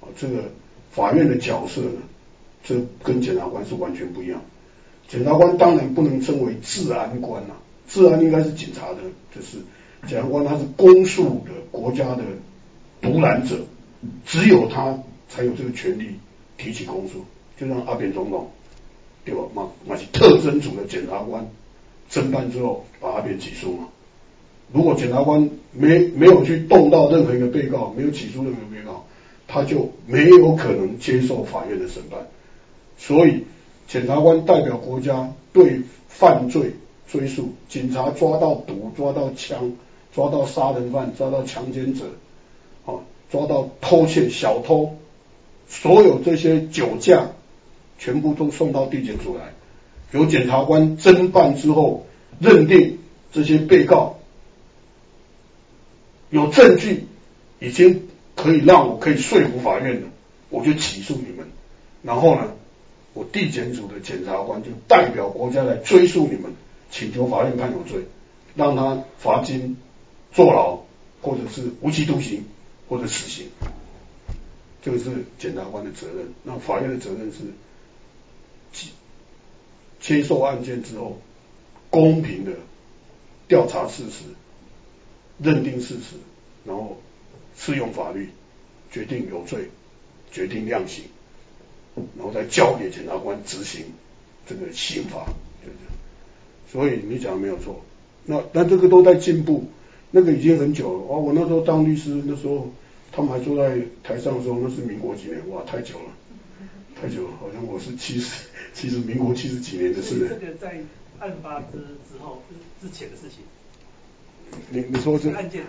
啊，这个法院的角色呢，这跟检察官是完全不一样。检察官当然不能称为治安官呐，治安应该是警察的，就是。检察官他是公诉的国家的独揽者，只有他才有这个权利提起公诉。就让阿扁总统，对吧？嘛嘛是特征组的检察官侦办之后把阿扁起诉嘛。如果检察官没没有去动到任何一个被告，没有起诉任何被告，他就没有可能接受法院的审判。所以检察官代表国家对犯罪追诉，警察抓到毒，抓到枪。抓到杀人犯，抓到强奸者，啊，抓到偷窃小偷，所有这些酒驾，全部都送到地检署来，由检察官侦办之后，认定这些被告有证据，已经可以让我可以说服法院了，我就起诉你们。然后呢，我地检署的检察官就代表国家来追诉你们，请求法院判有罪，让他罚金。坐牢或者是无期徒刑，或者死刑，这个是检察官的责任。那法院的责任是接受案件之后，公平的调查事实，认定事实，然后适用法律，决定有罪，决定量刑，然后再交给检察官执行这个刑罚，就这样。所以你讲的没有错。那那这个都在进步，那个已经很久了。哦，我那时候当律师，那时候他们还坐在台上的时候，那是民国几年？哇，太久了，太久了，好像我是七十，其实民国七十几年的事。这个在案发之之后之之前的事情。你你说这案件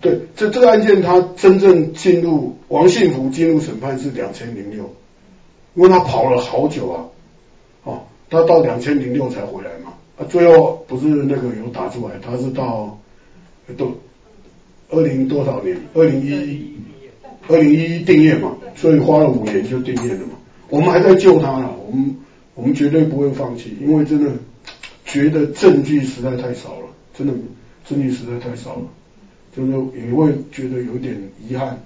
对？对，这这个案件他真正进入王信福进入审判是两千零六，因为他跑了好久啊，哦，他到两千零六才回来嘛。啊，最后不是那个有打出来，他是到都二零多少年？二零一二零一一定业嘛，所以花了五年就定业了嘛。我们还在救他呢，我们我们绝对不会放弃，因为真的觉得证据实在太少了，真的证据实在太少了，就是也会觉得有点遗憾。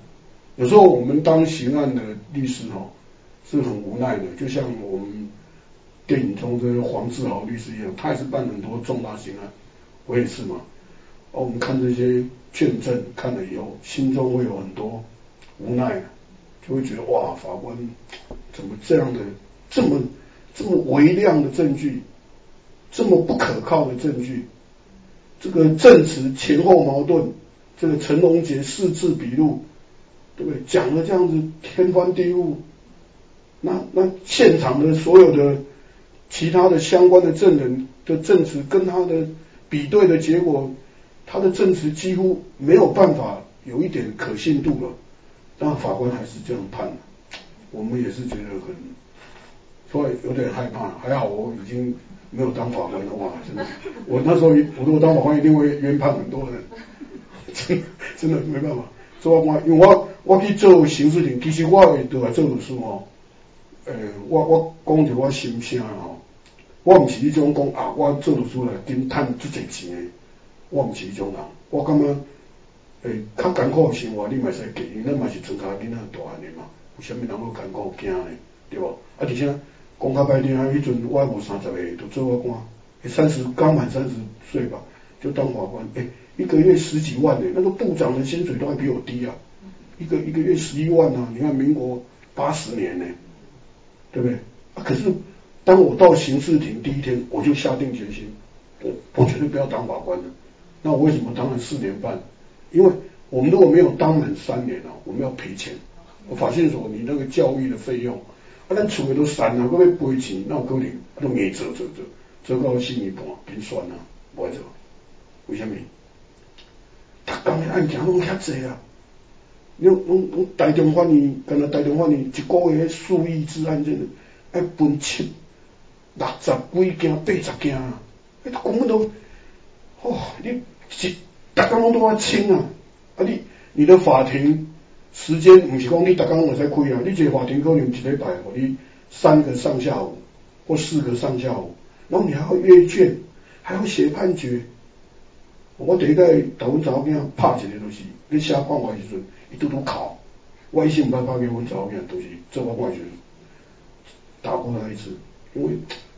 有时候我们当刑案的律师哈，是很无奈的，就像我们。电影中这个黄志豪律师一样，他也是办很多重大刑案，我也是嘛。哦，我们看这些卷证，看了以后，心中会有很多无奈，就会觉得哇，法官怎么这样的这么这么微量的证据，这么不可靠的证据，这个证词前后矛盾，这个陈龙杰四字笔录，对不对？讲的这样子天翻地覆，那那现场的所有的。其他的相关的证人的证词跟他的比对的结果，他的证词几乎没有办法有一点可信度了。但法官还是这样判，我们也是觉得很，所以有点害怕。还好我已经没有当法官的话，真的，我那时候我如果当法官一定会冤判很多人，真 真的没办法。做法官，因为我我去做刑事庭，其实我也都来做律师哦。诶，我我讲着我心声哦。我毋是迄种讲啊，我做律师来顶赚足侪钱诶，我毋是迄种人。我感觉诶，较艰苦生活你嘛使给，因咱嘛是庄家囡仔大汉诶嘛，有啥物人要艰苦惊咧，对无？啊，而且讲较歹听，迄阵我无三十岁就做法官，三十刚满三十岁吧，就当法官，诶，一个月十几万呢，那个部长的薪水都还比我低啊，一个一个月十一万啊，你看民国八十年呢，对不对？啊，可是。当我到刑事庭第一天，我就下定决心，我我绝对不要当法官了。那我为什么当了四年半？因为我们如果没有当满三年啊，我们要赔钱。我发现说，你那个教育的费用，啊，咱厝的都删了，我要赔钱，那我可能都硬做做做，做到心一半，变酸啊，不爱做。为什么？他讲的案件拢遐济啊，你你你大中法院，跟那大中法院一个月数亿之案件，要分七。六十几件、八十件啊！你根本都，哦，你是大家拢都要清啊！啊，你你的法庭时间唔是讲你大家拢会使开啊！你这法庭可能一礼拜，我你三个上下午或四个上下午，然后你还要阅卷，还要写判决。我第一个台湾查某囝拍一个都是，你写判决时阵一嘟嘟考，我一心不拍给阮查某囝都是做判决时打过他一次。因为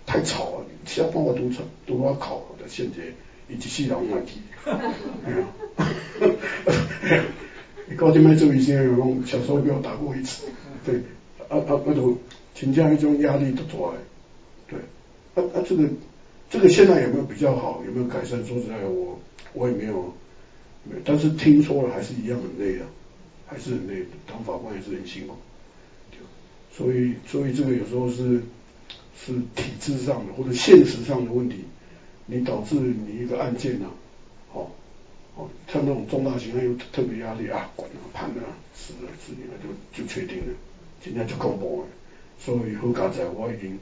太吵了，其他办法都吵，都要考的现在以及系统问题。你搞这么做医生，讲小时候没有打过一次，对，啊啊那种请假一种压力都出来，对，啊啊这个这个现在有没有比较好，有没有改善？说实在，我我也没有，没有但是听说了还是一样很累的，还是很累，当法官也是很辛苦，所以所以这个有时候是。是体制上的或者现实上的问题，你导致你一个案件呢，哦哦，像那种重大刑案有特别压力啊，管了判了死了死了就就确定了，今天就恐怖了，所以好佳在我已经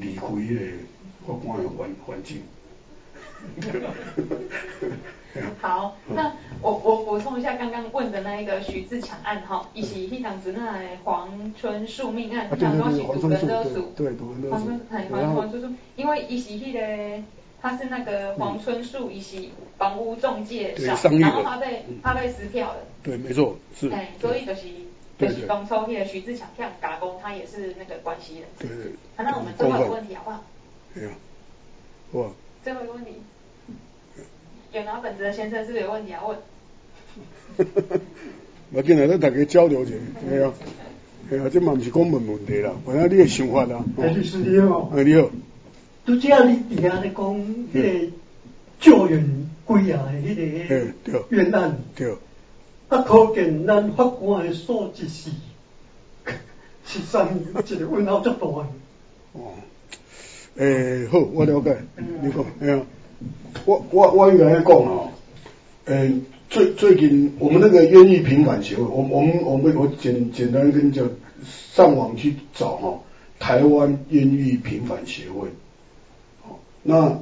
离开个法官的环环境。好，那我我补充一下刚刚问的那一个徐志强案哈，以及一档子那黄春树命案，讲说是主人勒索，对，黄春黄黄春树，因为一是迄个他是那个黄春树，一是房屋中介，然后他被他被撕票了，对，没错，是。哎，所以就是就是当初那个徐志强向打工，他也是那个关系人。对对。那我们最后一个问题好不好？对啊。哇。最后一个问题，有拿本子的先生是不是有问题要问。我进来，咱大家交流一下，系啊，系啊，这嘛不是讲问问题啦，反正你的想法啦。律师你好。哎，你好。都只要你底下咧讲，迄个救援归啊，迄个冤案。对。啊，可见咱法官的素质是，是上一个问号足大的。哦。诶，好，我了解。你讲，哎呀，我我我原来讲哦，诶。最最近我们那个冤狱平反协会，我我们我们我简简单跟叫上网去找哈，台湾冤狱平反协会，好，那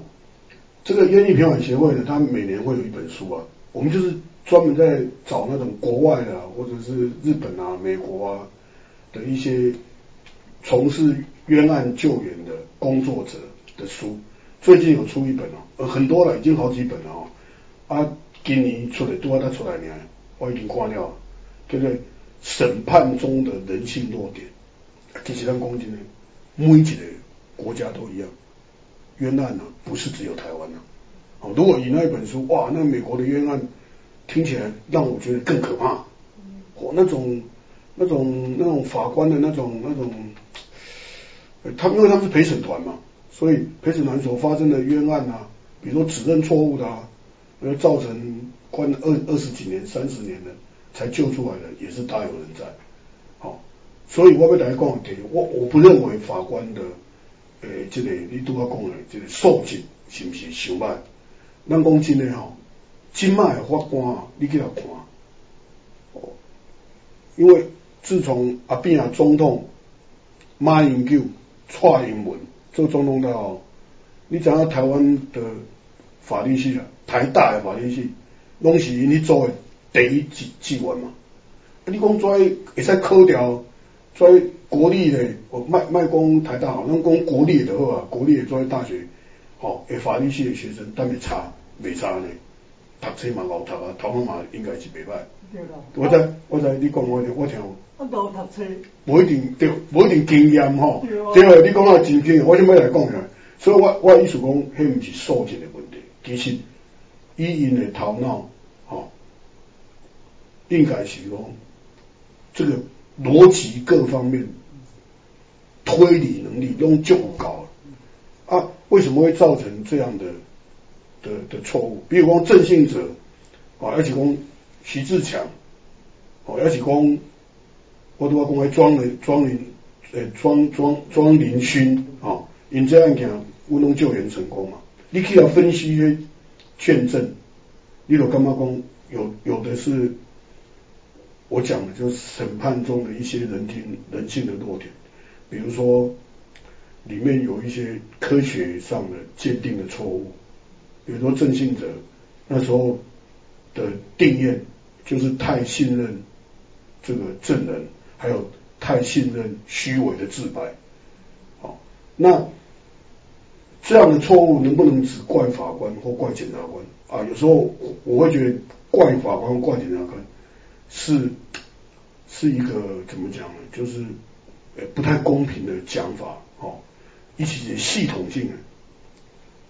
这个冤狱平反协会呢，它每年会有一本书啊，我们就是专门在找那种国外的或者是日本啊、美国啊的一些从事冤案救援的工作者的书，最近有出一本哦，很多了，已经好几本了哦，啊。今年出来，拄啊才出来呢，我已经看了，叫做审判中的人性弱点。其实咱讲真的，每一个国家都一样，冤案呢不是只有台湾呐。哦，如果以那一本书，哇，那美国的冤案听起来让我觉得更可怕。哦，那种那种那种法官的那种那种，他因为他们是陪审团嘛，所以陪审团所发生的冤案啊，比如说指认错误的啊。而造成关二二十几年、三十年的才救出来的，也是大有人在。好，所以我要来讲题，我我不认为法官的诶，这个你拄要讲的这个素质是不是上歹？咱讲真的吼，今麦法官你去来看，哦，因为自从阿扁啊总统马英九蔡英文做总统的哦，你知影台湾的法律系啊？台大的法律系，拢是你做的第一志志愿嘛。啊，你讲做会使考掉，做国立的，我卖卖讲台大好，咱讲国立的好啊，国立的做大学，吼，诶，法律系的学生，但未差，未差呢。读册嘛老读啊，头毛嘛应该是袂歹。我知，我知，你讲我我听。我老读册。无一定对，无一定经验吼。对啊。你讲啊真经验，我先要来讲下。所以我我意思讲，迄毋是素质的问题，其实。以因的头脑，哦，应该是讲这个逻辑各方面推理能力都就高啊？为什么会造成这样的的的错误？比如讲郑信哲，哦，而且讲徐志强，哦，而且讲我都要讲庄林庄林诶庄庄庄林勋，哦，因这样讲乌龙救援成功嘛？你可以要分析些卷证。例如干嘛讲有有的是我讲的，就是审判中的一些人性人性的弱点，比如说里面有一些科学上的鉴定的错误，比如说郑信哲那时候的定验就是太信任这个证人，还有太信任虚伪的自白，好，那这样的错误能不能只怪法官或怪检察官？啊，有时候我会觉得怪法官、怪检察官是是一个怎么讲呢？就是呃不太公平的讲法，哦，一起系统性的，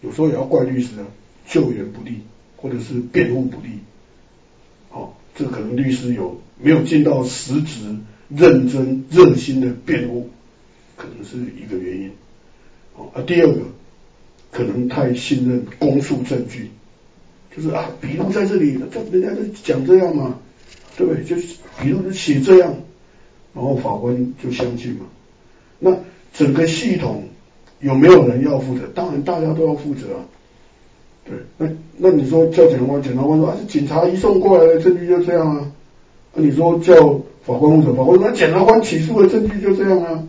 有时候也要怪律师啊，救援不力或者是辩护不力，哦，这可能律师有没有尽到实质、认真、热心的辩护，可能是一个原因。哦，啊，第二个可能太信任公诉证据。就是啊，笔录在这里，这人家都讲这样嘛，对不对？就是笔录就写这样，然后法官就相信嘛。那整个系统有没有人要负责？当然大家都要负责啊。对，那那你说叫检察官，检察官说啊，是警察移送过来的证据就这样啊。那你说叫法官负责，法官说检察官起诉的证据就这样啊。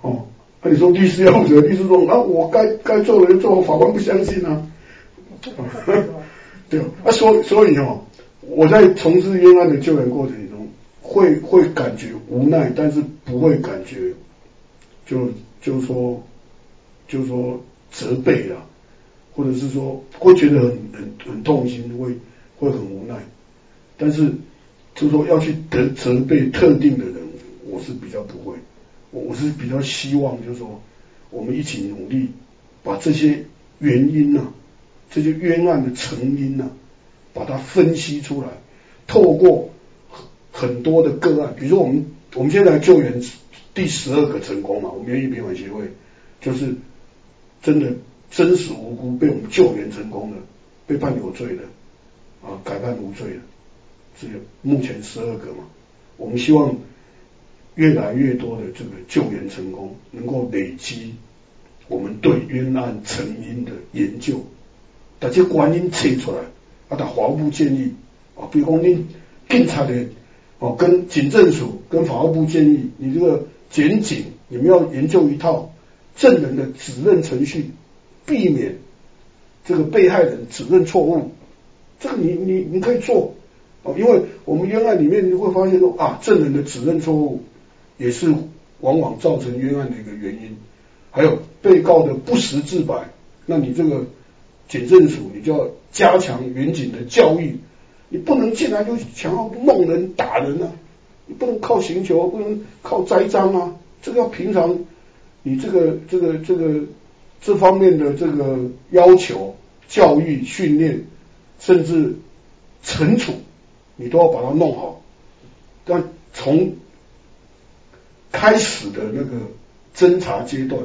哦，那你说律师要负责，律师说啊，我该该做的就做，法官不相信啊。对啊，所所以哦，我在从事冤案的救援过程中，会会感觉无奈，但是不会感觉就就说就说责备啊，或者是说会觉得很很很痛心，会会很无奈。但是就是说要去责责备特定的人，我是比较不会，我我是比较希望就是说我们一起努力把这些原因呢，这些冤案的成因呢，把它分析出来，透过很多的个案，比如说我们我们现在救援第十二个成功嘛，我们冤狱平反协会就是真的真实无辜被我们救援成功的，被判有罪的啊，改判无罪的。只有目前十二个嘛，我们希望越来越多的这个救援成功，能够累积我们对冤案成因的研究，把这观音切出来，啊，打法务部建议啊，比如讲你警察的哦，跟警政署跟法务部建议，你这个检警你们要研究一套证人的指认程序，避免这个被害人指认错误，这个你你你可以做。哦，因为我们冤案里面你会发现说啊，证人的指认错误也是往往造成冤案的一个原因，还有被告的不实自白，那你这个检政署你就要加强远警的教育，你不能进来就想要弄人打人啊，你不能靠刑求，不能靠栽赃啊，这个要平常你这个这个这个这方面的这个要求、教育、训练，甚至惩处。你都要把它弄好，但从开始的那个侦查阶段，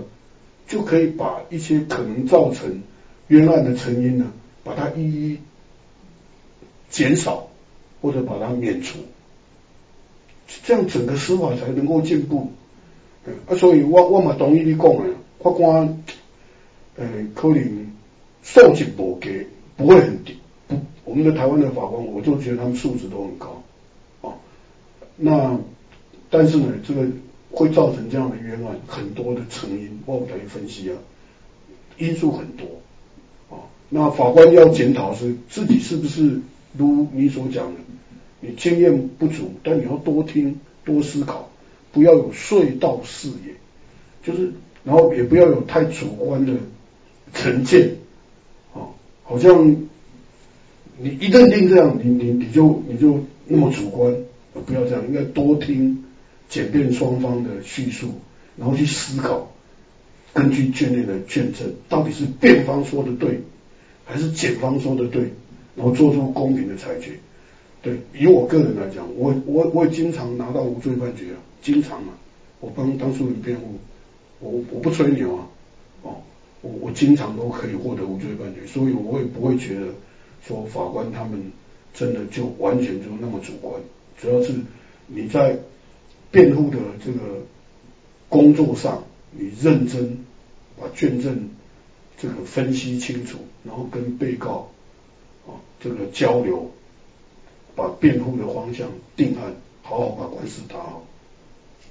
就可以把一些可能造成冤案的成因呢，把它一一减少或者把它免除，这样整个司法才能够进步。啊，所以我我嘛同意你讲的，法官呃可能素质不给，不会很低。我们的台湾的法官，我就觉得他们素质都很高啊。那但是呢，这个会造成这样的冤案，很多的成因，我等于分析啊，因素很多啊。那法官要检讨是自己是不是如你所讲的，你经验不足，但你要多听多思考，不要有隧道视野，就是然后也不要有太主观的成见啊，好像。你一认定这样，你你你就你就那么主观，不要这样，应该多听检辩双方的叙述，然后去思考，根据卷内的卷证，到底是辩方说的对，还是检方说的对，然后做出公平的裁决。对，以我个人来讲，我我我也经常拿到无罪判决啊，经常啊，我帮当事人辩护，我我不吹牛啊，哦，我我经常都可以获得无罪判决，所以我也不会觉得。说法官他们真的就完全就那么主观，主要是你在辩护的这个工作上，你认真把卷证这个分析清楚，然后跟被告啊这个交流，把辩护的方向定案，好好把官司打好，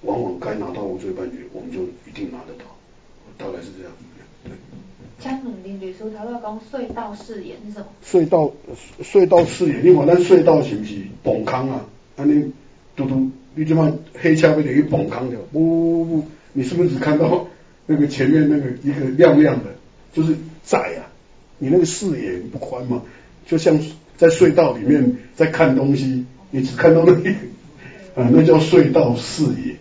往往该拿到无罪判决，我们就一定拿得到，大概是这样。江永林律师头先讲隧道视野是什么？隧道隧道视野，你看咱隧道是不是崩坑啊？安尼嘟嘟，你就嘛黑车被等于崩坑了，不不，你是不是只看到那个前面那个一个亮亮的，就是窄啊？你那个视野不宽嘛？就像在隧道里面在看东西，你只看到那一 啊，那叫隧道视野。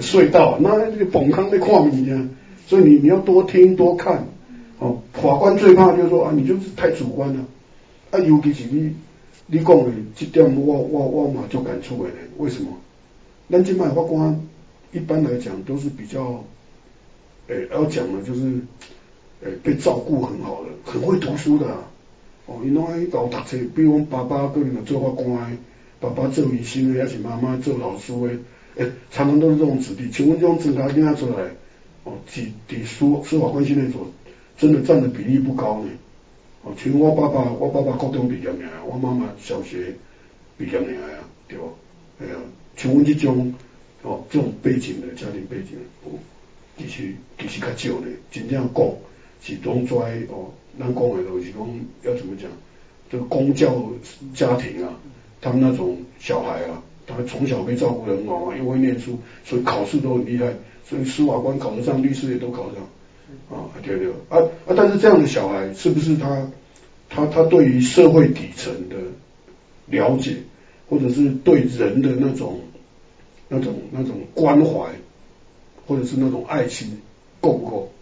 隧道那那个崩坑在看你啊，所以你你要多听多看。哦，法官最怕就是说啊，你就是太主观了。啊，尤其是你你讲的这点，我我我嘛就感触的。为什么？咱今卖法官一般来讲都是比较，诶，要讲的就是，诶，被照顾很好的，很会读书的。哦，伊拢爱搞读册，比如我爸爸可能做法官，爸爸做医生的，还是妈妈做老师的，诶，常常都是这种子弟。请问这种侦查囡仔出来，哦，伫伫司司法关系内所。真的占的比例不高呢。哦，像我爸爸，我爸爸高中毕业的，我妈妈小学毕业的啊，对不？哎呀，像阮这种哦，这种背景的家庭背景，哦，其实其实较少呢。真正讲是拢在哦，咱讲的都是讲要怎么讲？这个公教家庭啊，他们那种小孩啊，他们从小被照顾的很好啊，又会念书，所以考试都很厉害，所以司法官考得上，律师也都考得上。啊，对对，啊啊！但是这样的小孩是不是他他他对于社会底层的了解，或者是对人的那种那种那种关怀，或者是那种爱情够不够？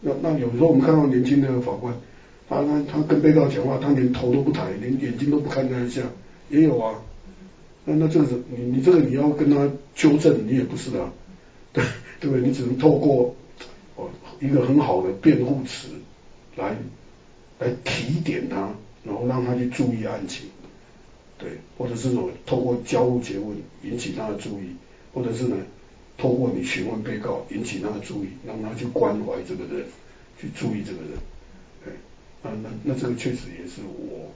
那那有时候我们看到年轻的法官，他他他跟被告讲话，他连头都不抬，连眼睛都不看他一下，也有啊。那那这个你你这个你要跟他纠正，你也不是啊，对 对不对？你只能透过哦一个很好的辩护词来来提点他，然后让他去注意案情，对，或者是说透过交互诘问引起他的注意，或者是呢透过你询问被告引起他的注意，让他去关怀这个人，去注意这个人，对，那那那这个确实也是我。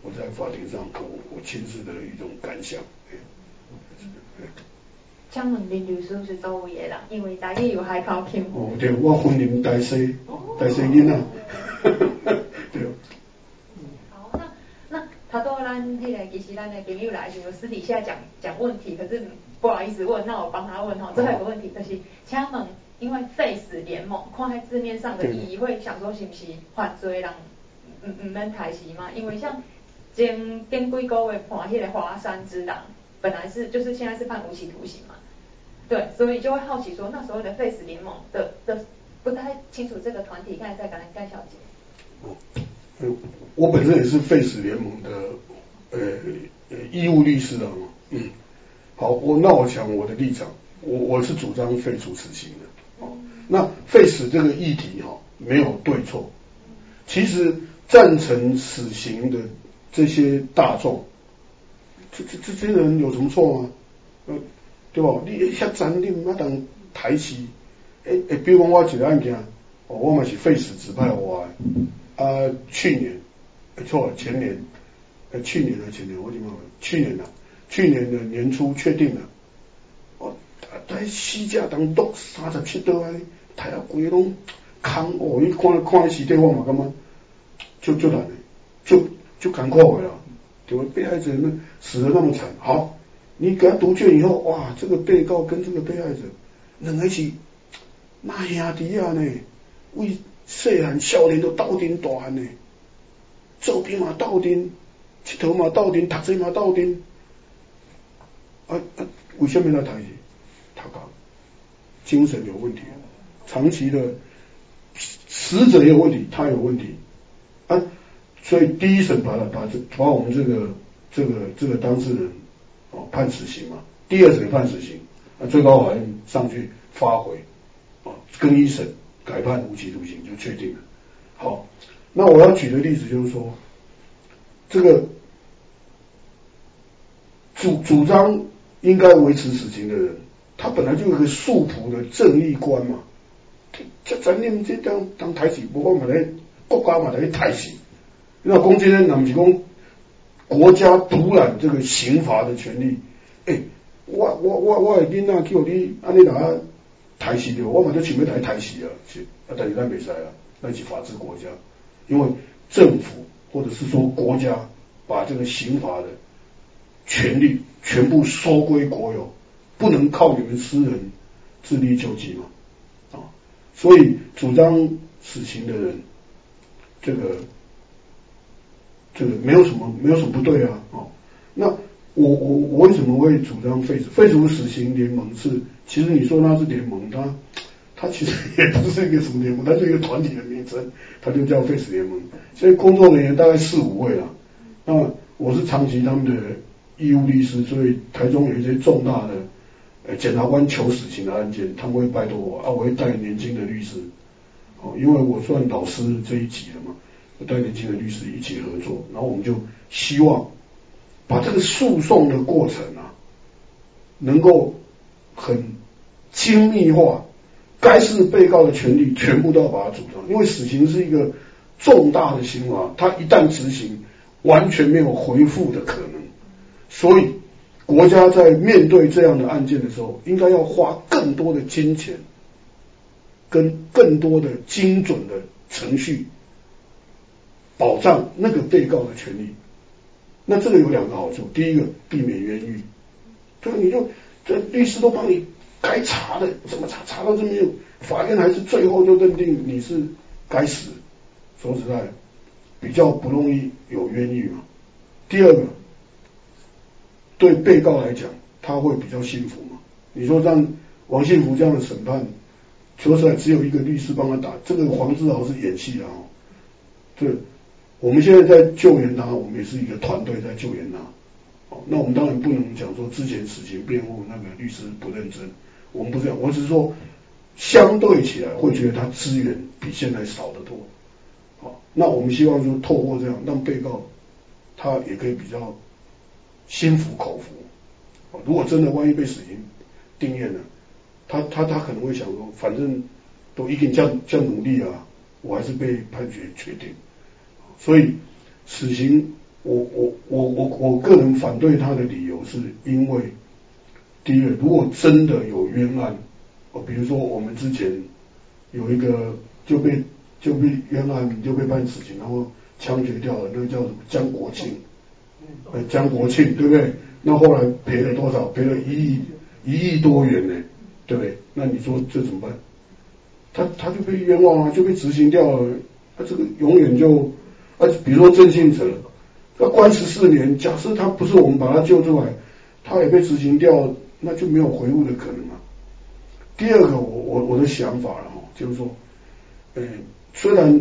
我在法庭上，我我亲自的一种感想。请问林律师是做位的人？因为大家有海口腔。哦，对，我婚姻大西，大西囡仔。对。好，那那他多咱迄个其实咱的朋友来就私底下讲讲问题，可是不好意思问，那我帮他问哈。最后一个问题就是，请问，因为 Face 联盟，看在字面上的意义，会想说是不是犯罪人唔唔免抬起吗？因为像。前前几个月判迄个华山之狼，本来是就是现在是判无期徒刑嘛，对，所以就会好奇说，那时候的 Face 联盟的的不太清楚这个团体，刚才在讲盖小姐。哦，我本身也是 Face 联盟的呃义务律师啊，嗯，好，我那我讲我的立场，我我是主张废除死刑的，哦，那 Face 这个议题哈没有对错，其实赞成死刑的。这些大众，这这这些人有什么错吗？呃，对吧？你遐残忍，那当台戏，诶诶，比如讲我一个案件，哦，我嘛是废死指派我的，啊，去年，错，前年，呃，去年还前年，我怎么？去年呐，去年的年初确定了，哦，在死者当六三十七度啊，太啊规拢空哦，你看看尸体我嘛感觉，就就难的，就。就赶快回了，对吧？被害者那死的那么惨，好，你给他读卷以后，哇，这个被告跟这个被害者两个是那兄弟啊呢，为细汉少年都斗阵大汉呢，做兵嘛斗阵，佚佗嘛斗阵，读书嘛斗阵，啊啊，为什么要谈？他讲精神有问题，长期的死者也有问题，他有问题啊。所以第一审把他把这把我们这个这个这个当事人哦判死刑嘛，第二审判死刑，那最高法院上去发回啊更一审改判无期徒刑就确定了。好，那我要举的例子就是说，这个主主张应该维持死刑的人，他本来就有个素朴的正义观嘛，这咱你们这当当台戏，不过嘛来国家嘛来台戏。那公今天那么是讲国家独揽这个刑罚的权利，哎，我我我我的囡仔叫你安尼拿抬死掉，我嘛就准备抬抬死啊，是啊，但是咱袂使啊，那是法治国家，因为政府或者是说国家把这个刑罚的权利全部收归国有，不能靠你们私人自力救济嘛，啊，所以主张死刑的人，这个。这个没有什么，没有什么不对啊，哦，那我我我为什么会主张废除废除死刑联盟？是其实你说它是联盟，它它其实 也不是一个什么联盟，它是一个团体的名称，它就叫废死联盟。所以工作人员大概四五位啊，那我是长期他们的义务律师，所以台中有一些重大的呃检察官求死刑的案件，他们会拜托我啊，我会带年轻的律师，哦，因为我算导师这一级的嘛。带年轻的律师一起合作，然后我们就希望把这个诉讼的过程啊，能够很精密化，该是被告的权利全部都要把它主张，因为死刑是一个重大的刑罚，它一旦执行，完全没有回复的可能，所以国家在面对这样的案件的时候，应该要花更多的金钱，跟更多的精准的程序。保障那个被告的权利，那这个有两个好处。第一个，避免冤狱，就你就这律师都帮你该查的，怎么查查到这么有，法院还是最后就认定你是该死。说实在，比较不容易有冤狱嘛。第二个，对被告来讲，他会比较幸福嘛？你说让王信福这样的审判，说实在只有一个律师帮他打，这个黄志豪是演戏啊。对，我们现在在救援他，我们也是一个团队在救援他。哦，那我们当然不能讲说之前死刑辩护那个律师不认真，我们不这样，我只是说相对起来会觉得他资源比现在少得多。好，那我们希望说透过这样让被告他也可以比较心服口服。如果真的万一被死刑定验了，他他他可能会想说，反正都一定这样这样努力啊，我还是被判决确定。所以死刑。我我我我我个人反对他的理由是因为，第一，如果真的有冤案，哦，比如说我们之前有一个就被就被冤案就被判死刑，然后枪决掉了，那个叫什么江国庆，呃，江国庆对不对？那后来赔了多少？赔了一亿一亿多元呢，对不对？那你说这怎么办？他他就被冤枉啊，就被执行掉了，他这个永远就啊，比如说郑信哲。要关十四年，假设他不是我们把他救出来，他也被执行掉，那就没有回路的可能啊。第二个，我我我的想法了哈，就是说，嗯，虽然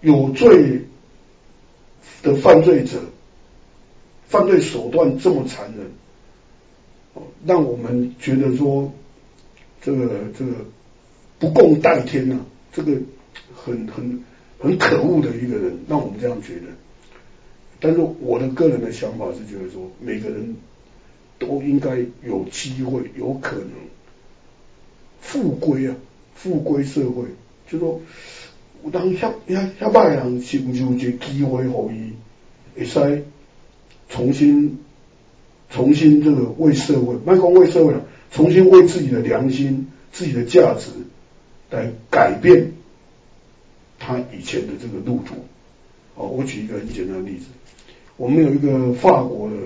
有罪的犯罪者犯罪手段这么残忍，让我们觉得说这个这个不共戴天呐，这个很很很可恶的一个人，让我们这样觉得。但是我的个人的想法是觉得说，每个人都应该有机会，有可能复归啊，复归社会。就说，当遐遐遐歹人是不是有一个机会，可以会使重新重新这个为社会，卖讲为社会了，重新为自己的良心、自己的价值来改变他以前的这个路途。哦，我举一个很简单的例子。我们有一个法国的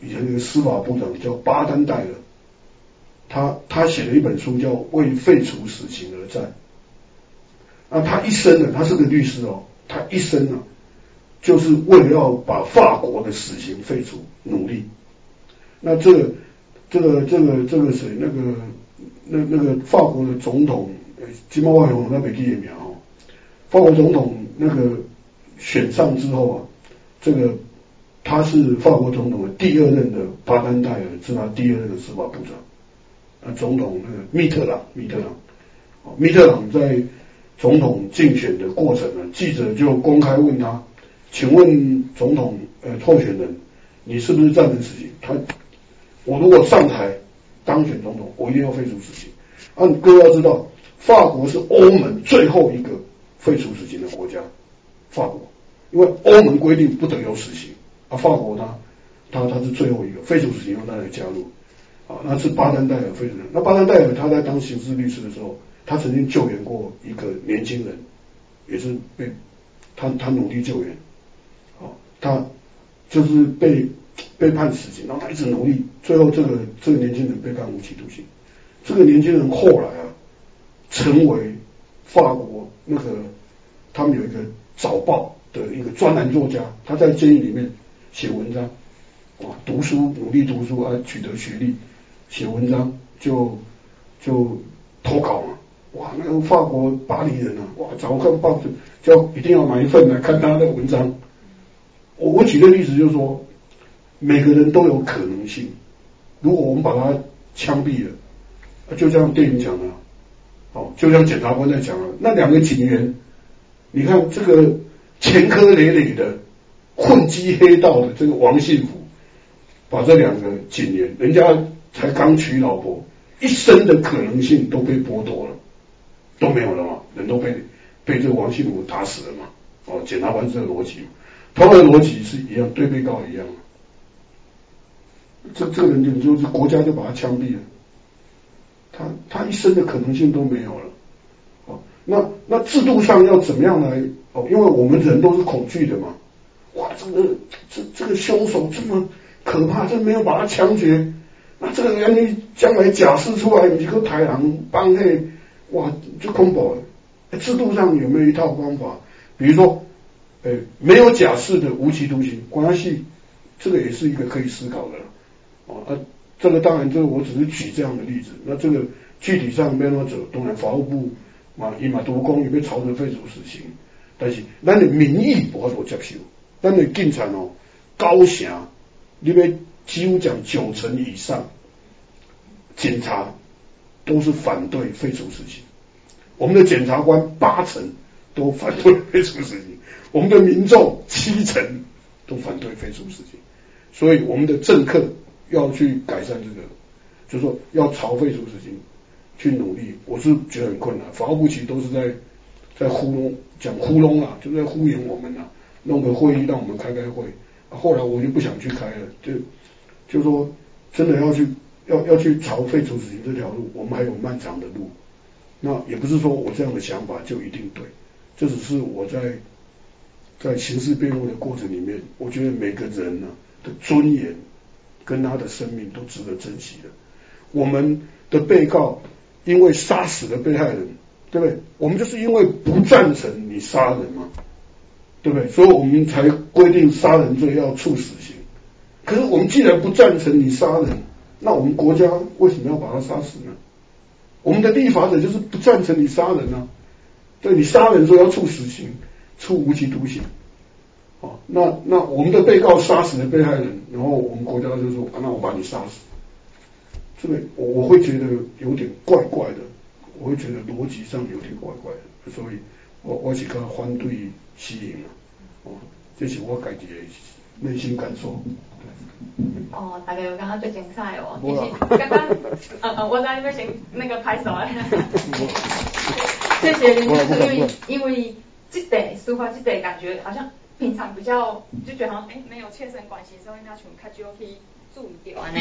以前那个司法部长叫巴丹戴尔，他他写了一本书叫《为废除死刑而战》。那，他一生呢，他是个律师哦，他一生呢，就是为了要把法国的死刑废除努力。那这个这个这个这个谁？那个那那个法国的总统金毛外红那北地也苗，法国总统那个选上之后啊。这个他是法国总统的第二任的巴丹戴尔是他第二任的司法部长。啊，总统那个密特朗，密特朗，密特朗在总统竞选的过程呢，记者就公开问他，请问总统呃候选人，你是不是赞成死刑？他，我如果上台当选总统，我一定要废除死刑。啊，各位要知道，法国是欧盟最后一个废除死刑的国家，法国。因为欧盟规定不得有死刑，啊，法国他他他是最后一个废除死刑由他来加入，啊，那是巴丹戴尔废除。那巴丹戴尔他在当刑事律师的时候，他曾经救援过一个年轻人，也是被他他努力救援，啊，他就是被被判死刑，然后他一直努力，最后这个这个年轻人被判无期徒刑。这个年轻人后来啊，成为法国那个他们有一个早报。的一个专栏作家，他在监狱里面写文章，哇，读书努力读书啊，取得学历，写文章就就投稿嘛，哇，那个法国巴黎人啊，哇，早看报纸就要一定要买一份来看他的文章。我我举个例子就是说，每个人都有可能性，如果我们把他枪毙了，就像电影讲的，哦，就像检察官在讲了，那两个警员，你看这个。前科累累的混迹黑道的这个王信福，把这两个警员，人家才刚娶老婆，一生的可能性都被剥夺了，都没有了嘛，人都被被这个王信福打死了嘛。哦，检察官这个逻辑，同样的逻辑是一样，对被告一样。这这个人就就是国家就把他枪毙了，他他一生的可能性都没有了。哦，那那制度上要怎么样来？哦，因为我们人都是恐惧的嘛，哇，这个这这个凶手这么可怕，这没有把他枪决，那这个人你将来假释出来，你个豺狼帮黑，哇，就恐怖了。制度上有没有一套方法？比如说，呃，没有假释的无期徒刑，关系这个也是一个可以思考的。哦，啊，这个当然，这个我只是举这样的例子。那这个具体上没有者，当然法务部嘛，伊嘛督工，伊要朝着废除死刑，但是咱的民意无法度接受，咱的警察哦，高层，你要几乎讲九成以上，警察都是反对废除死刑，我们的检察官八成都反对废除死刑，我们的民众七成都反对废除死刑，所以我们的政客。要去改善这个，就是说要朝废除死刑。去努力，我是觉得很困难。法务部其实都是在在糊弄，讲糊弄啊，就在敷衍我们呐，弄个会议让我们开开会。后来我就不想去开了，就就说真的要去要要去朝废除死刑这条路，我们还有漫长的路。那也不是说我这样的想法就一定对，这只是我在在刑事辩护的过程里面，我觉得每个人呢的尊严。跟他的生命都值得珍惜的。我们的被告因为杀死了被害人，对不对？我们就是因为不赞成你杀人嘛，对不对？所以我们才规定杀人罪要处死刑。可是我们既然不赞成你杀人，那我们国家为什么要把他杀死呢？我们的立法者就是不赞成你杀人啊，对你杀人说要处死刑，处无期徒刑。哦，那那我们的被告杀死了被害人，然后我们国家就说，那我把你杀死，这个我我会觉得有点怪怪的，我会觉得逻辑上有点怪怪的，所以我我是个反对吸引啊，哦，这是我自己的内心感受。哦，大家有刚刚最精彩哦，其实刚刚，呃呃，我在那边先那个拍手啊，谢谢林律师，因为因为这点抒发这点感觉好像。平常比较就觉得好像哎没有切身关系，所以那全部开就可以注意掉呢。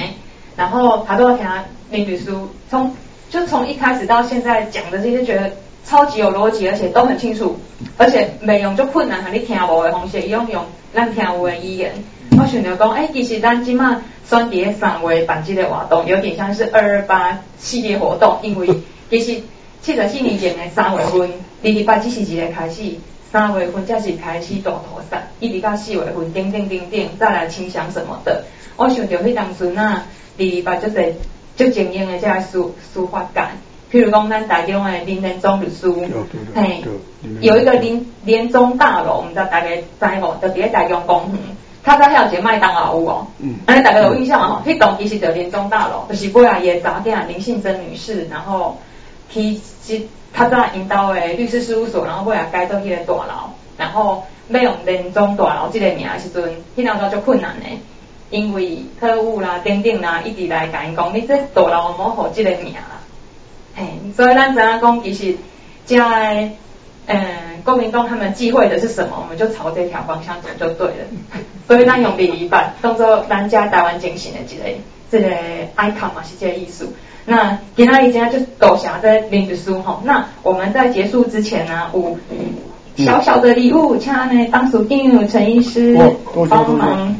然后他都要听林律师从就从一开始到现在讲的这些，觉得超级有逻辑，而且都很清楚，而且没用就困难和你听无的方式，用用咱听有的语言。我想着讲，哎，其实咱今嘛选第三位办这个活动，有点像是二二八系列活动，因为其实七十四年前的三月份，二二八只是一个开始。三月份才是开始大屠杀，一直到四月份，顶顶顶顶再来清乡什么的。我想着迄当时啊，二二八就是就经验的这个司司法界，譬如讲咱台中的林连宗律师，嘿，有一个林连宗大楼，毋知大家知无？就伫咧台中公园，他在遐有一个麦当劳有哦，安尼大家有印象嘛？吼，迄栋其实就林宗大楼，就是过来也早点林信珍女士，然后去去。他在引导的律师事务所，然后后来改做迄个大楼，然后要用连中大楼这个名的时阵，迄时候就困难的，因为特务啦、等等啦，一直来甲因讲，你这大楼唔好这个名啦，嘿，所以咱知影讲，其实这嗯，国民党他们忌讳的是什么，我们就朝这条方向走就对了。所以咱用第一版当做咱家台湾精神的这个这个 icon 嘛，是这个意思。那今天一家就抖下在林子书吼。那我们在结束之前呢，有小小的礼物，请呢当属定陈医师帮忙